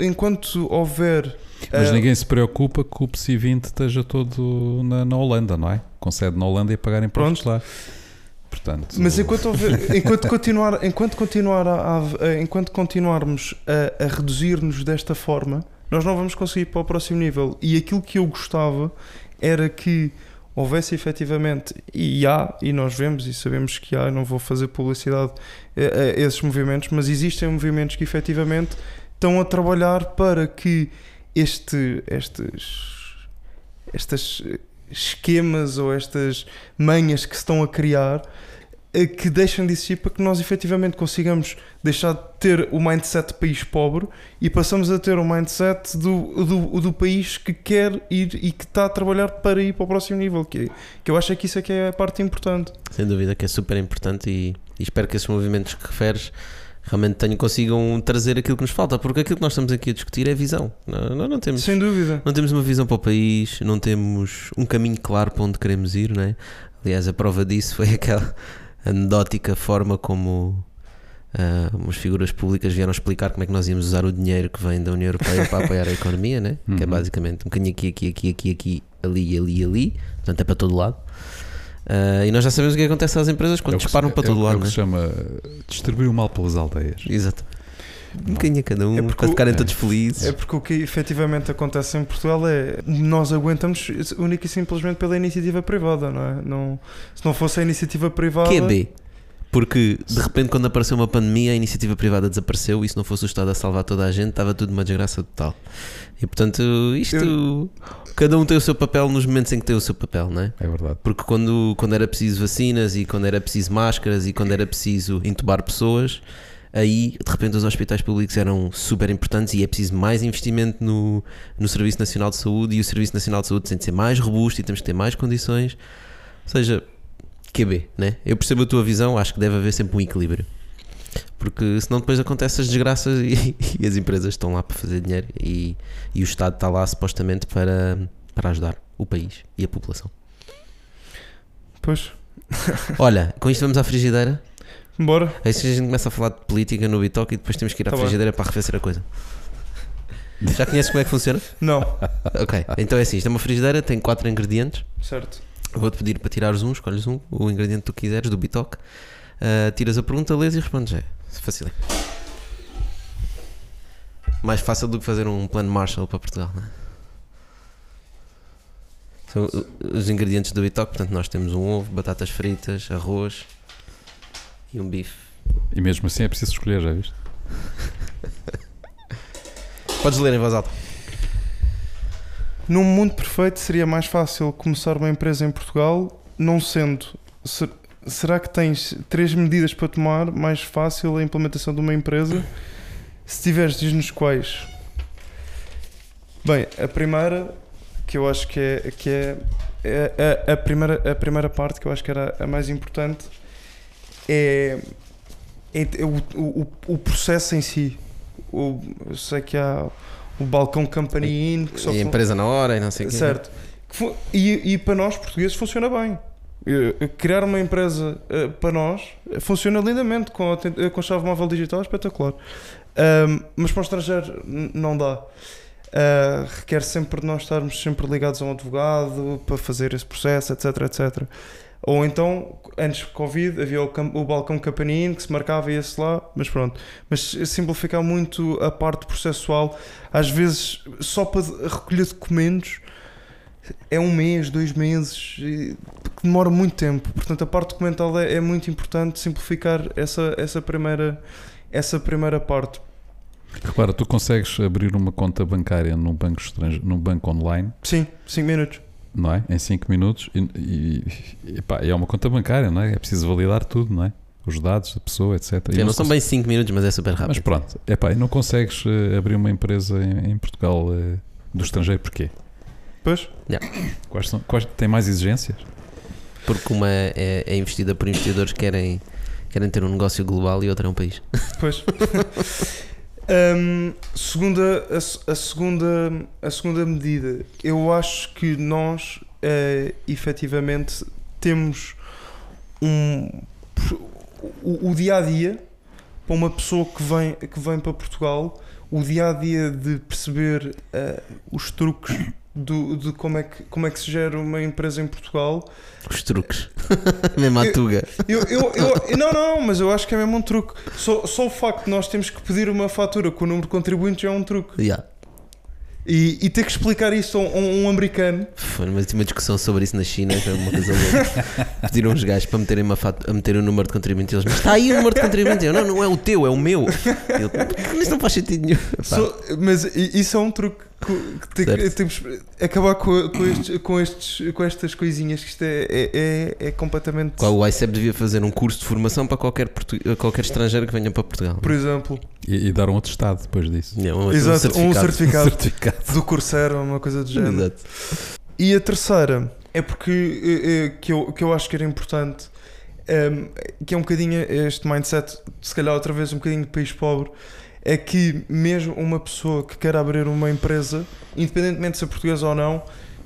enquanto houver. mas eh, ninguém se preocupa que o PSI 20 esteja todo na, na Holanda, não é? Com sede na Holanda e pagar impostos lá. Portanto, Mas enquanto, houver, enquanto continuar, enquanto continuar a, a- enquanto continuarmos a, a reduzir-nos desta forma, nós não vamos conseguir ir para o próximo nível. E aquilo que eu gostava era que houvesse efetivamente, e há, e nós vemos e sabemos que há, não vou fazer publicidade a esses movimentos, mas existem movimentos que efetivamente estão a trabalhar para que este, estes, estas esquemas ou estas manhas que se estão a criar eh, que deixam de existir para que nós efetivamente consigamos deixar de ter o mindset de país pobre e passamos a ter o mindset do, do, do país que quer ir e que está a trabalhar para ir para o próximo nível que, que eu acho que isso é que é a parte importante. Sem dúvida que é super importante e, e espero que esses movimentos que referes realmente tenham, consigam trazer aquilo que nos falta, porque aquilo que nós estamos aqui a discutir é visão. Não, não, não temos, sem dúvida não temos uma visão para o país, não temos um caminho claro para onde queremos ir, não é? Aliás, a prova disso foi aquela anedótica forma como ah, umas figuras públicas vieram explicar como é que nós íamos usar o dinheiro que vem da União Europeia para apoiar a economia, né? que é Uhum. basicamente um bocadinho aqui, aqui, aqui, aqui, aqui, ali, ali, ali, portanto é para todo lado. Ah, e nós já sabemos o que acontece às empresas quando é que se- disparam para é- todo é lado. o que né? se chama distribuir o mal pelas aldeias. Exato. Um bocadinho a cada um, É porque para o- ficarem é. todos felizes. É porque o que efetivamente acontece em Portugal é nós aguentamos única e simplesmente pela iniciativa privada, não é? Não, se não fosse a iniciativa privada. QB. Porque de repente, quando apareceu uma pandemia, a iniciativa privada desapareceu e se não fosse o Estado a salvar toda a gente, estava tudo uma desgraça total. E portanto, isto. Cada um tem o seu papel nos momentos em que tem o seu papel, não é? É verdade. Porque quando, quando era preciso vacinas e quando era preciso máscaras e quando era preciso entubar pessoas, aí de repente os hospitais públicos eram super importantes e é preciso mais investimento no, no Serviço Nacional de Saúde e o Serviço Nacional de Saúde tem de ser mais robusto e temos que ter mais condições. Ou seja, QB, né? Eu percebo a tua visão, acho que deve haver sempre um equilíbrio. Porque senão depois acontecem as desgraças e, e as empresas estão lá para fazer dinheiro e, e o Estado está lá supostamente para, para ajudar o país e a população. Pois, Olha, com isto vamos à frigideira. bora. Aí se a gente começa a falar de política no Bitoque e depois temos que ir à Tá bem. frigideira para arrefecer a coisa. Já conheces como é que funciona? Não, Ok, então é assim: isto é uma frigideira, tem quatro ingredientes. certo. Vou-te pedir para tirares um, escolhes um, o ingrediente que tu quiseres do Bitoque. Ah, tiras a pergunta, lês e respondes. É fácil. Mais fácil do que fazer um plano Marshall para Portugal, não é? São uh, os ingredientes do Bitoque, portanto nós temos um ovo, batatas fritas, arroz e um bife. E mesmo assim é preciso escolher, já viste? Podes ler em voz alta. Num mundo perfeito seria mais fácil começar uma empresa em Portugal, não sendo. ser- será que tens três medidas para tomar mais fácil a implementação de uma empresa? Se tiveres, diz-nos quais. Bem, a primeira, que eu acho que é, que é, é a, a primeira, a primeira parte, que eu acho que era a mais importante, é, é o, o, o processo em si. O, eu sei que há o balcão Company Inn, que só E empresa na hora e não sei o quê. Certo. Que E, e para nós portugueses funciona bem. Eh, eh, Criar uma empresa eh, para nós funciona lindamente com a, com a chave móvel digital, é espetacular. Ahm, mas para o estrangeiro não dá. Ah, requer sempre de nós estarmos sempre ligados a um advogado para fazer esse processo, etc, etc. Ou então, antes do Covid, havia o, o balcão campaninho que se marcava e ia-se lá, mas pronto. Mas simplificar muito a parte processual, às vezes só para recolher documentos é um mês, dois meses, que demora muito tempo. Portanto, a parte documental é, é muito importante simplificar essa, essa, primeira, essa primeira parte. Repara, tu consegues abrir uma conta bancária num banco, estrange... num banco online, Sim, 5 minutos. Não é? Em 5 minutos e, e, e, pá, é uma conta bancária, não é? É preciso validar tudo, não é? Os dados da pessoa, etc. Sim, não não são bem 5 minutos, mas é super rápido. Mas pronto, epá, e não consegues eh, abrir uma empresa em, em Portugal eh, do estrangeiro porquê? Pois? Quais são, quais, tem mais exigências? Porque uma é, é investida por investidores que querem, querem ter um negócio global e outra é um país. Pois. Hum, segunda, a, a segunda, a segunda medida, eu acho que nós eh, efetivamente temos um o, o dia a dia para uma pessoa que vem, que vem para Portugal, o dia a dia de perceber eh, os truques do, de como é, que, como é que se gera uma empresa em Portugal Os truques. Mesmo à tuga. eu, eu, eu- não, não, mas eu acho que é mesmo um truque. Só, só o facto de nós termos que pedir uma fatura com o número de contribuintes é um truque. Yeah. E, e ter que explicar isso a um, um americano. Foi uma, uma discussão sobre isso na China, foi uma coisa louca. Pediram uns gajos para meterem, uma fato, a meterem o número de contribuinte. Eles, mas está aí o número de contribuinte. Eu, não, não é o teu, é o meu. Eu, isso não faz sentido nenhum. Só- mas isso é um truque que, que tem- temos acabar com, com, estes, com, estes, com estas coisinhas que isto é, é, é, é completamente. Qual o ICEP devia fazer um curso de formação para qualquer, portu- qualquer estrangeiro que venha para Portugal. Por exemplo, E, e dar um atestado depois disso. Um, Exato, um certificado. certificado. do Coursera, uma coisa do género. Exato. E a terceira é porque eh, eh, que, eu, que eu acho que era importante, ehm, que é um bocadinho este mindset, se calhar outra vez um bocadinho de país pobre, é que mesmo uma pessoa que quer abrir uma empresa, independentemente de ser portuguesa ou não,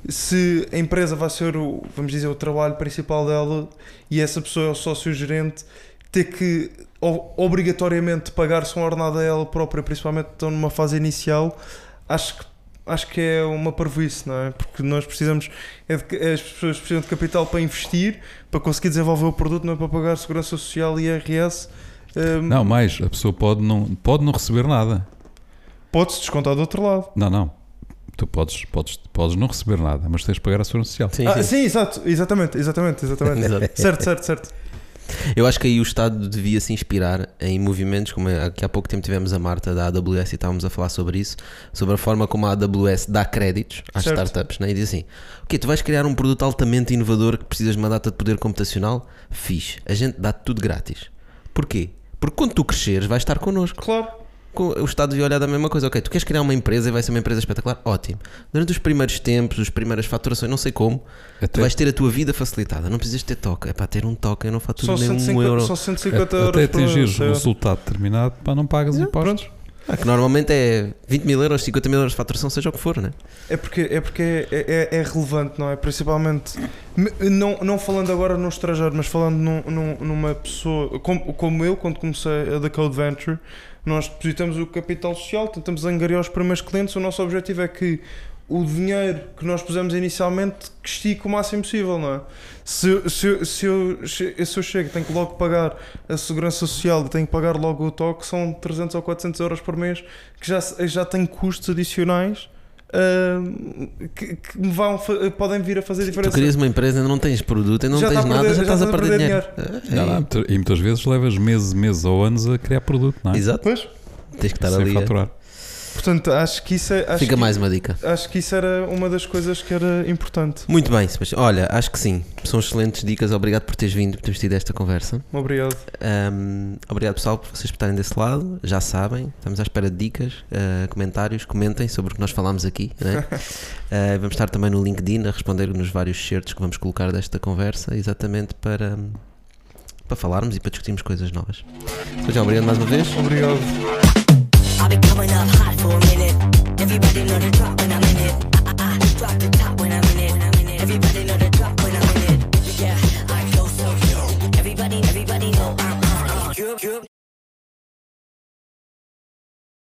se a empresa vai ser o, vamos dizer, o trabalho principal dela e essa pessoa é o sócio-gerente, ter que obrigatoriamente pagar-se uma ordenada a ela própria, principalmente estão numa fase inicial, acho que acho que é uma parvoíce, não é? Porque nós precisamos, é de as pessoas precisam de capital para investir, para conseguir desenvolver o produto, não é para pagar segurança social e IRS. Hum, Não, mais, a pessoa pode não, pode não receber nada. Pode-se descontar do outro lado. Não, não. Tu podes, podes, podes não receber nada, mas tens de pagar a segurança social. Sim, ah, sim. sim, exato, exatamente, exatamente, exatamente. Exato. certo, certo, certo. Eu acho que aí o Estado devia se inspirar em movimentos, como é- aqui há pouco tempo tivemos a Marta da AWS e estávamos a falar sobre isso, sobre a forma como a AWS dá créditos às Certo. startups, né? e diz assim: Ok, tu vais criar um produto altamente inovador que precisas de uma data de poder computacional? Fixe, a gente dá tudo grátis. Porquê? Porque quando tu cresceres, vais estar connosco. Claro. O Estado devia olhar da mesma coisa. Ok, tu queres criar uma empresa e vai ser uma empresa espetacular? Ótimo. Durante os primeiros tempos, as primeiras faturações, não sei como, tu Até, vais ter a tua vida facilitada. Não precisas ter toque. É para ter um toque, eu não faturo Só nem um 150, euro. só 150 euros até atingires um é. resultado determinado, pá, não pagas impostos. Ah, que normalmente é 20 mil euros, 50 mil euros de faturação, seja o que for, né? É porque, é, porque é, é, é relevante, não é? Principalmente, me- não, não falando agora no estrangeiro, mas falando num- num- numa pessoa como, como eu, quando comecei a da Code Venture, nós depositamos o capital social, tentamos angariar os primeiros clientes. O nosso objetivo é que o dinheiro que nós pusemos inicialmente que estique o máximo possível, não é? Se, eu- se, eu- se, eu, se eu chego e tenho que logo pagar a segurança social e tenho que pagar logo o toque, são 300 ou 400 euros por mês que já, já tem custos adicionais ah, que, que me vão, podem vir a fazer Tu diferença. querias uma empresa, ainda não tens produto, ainda não Já tens a nada, perder- já já estás a a perder perder dinheiro. Não, não, muita- e muitas vezes levas meses, meses ou anos a criar produto, não é? Exato, Pois, tens que estar Sem ali. faturar. Portanto, acho que isso é. Acho Fica que, mais uma dica. Acho que isso era uma das coisas que era importante. Muito bem, Sebastião. Olha, acho que sim. São excelentes dicas. Obrigado por teres vindo, por teres tido esta conversa. Obrigado. Um, obrigado, pessoal, por vocês estarem desse lado. Já sabem, estamos à espera de dicas, uh, comentários, comentem sobre o que nós falámos aqui. Uh, vamos estar também no LinkedIn a responder nos vários shirts que vamos colocar desta conversa, exatamente para, para falarmos e para discutirmos coisas novas. Sebastião, obrigado mais uma vez. Obrigado. I'll be coming up hot for a minute. Everybody know the drop when I'm in it. I, I, I drop the top when I'm in it. Everybody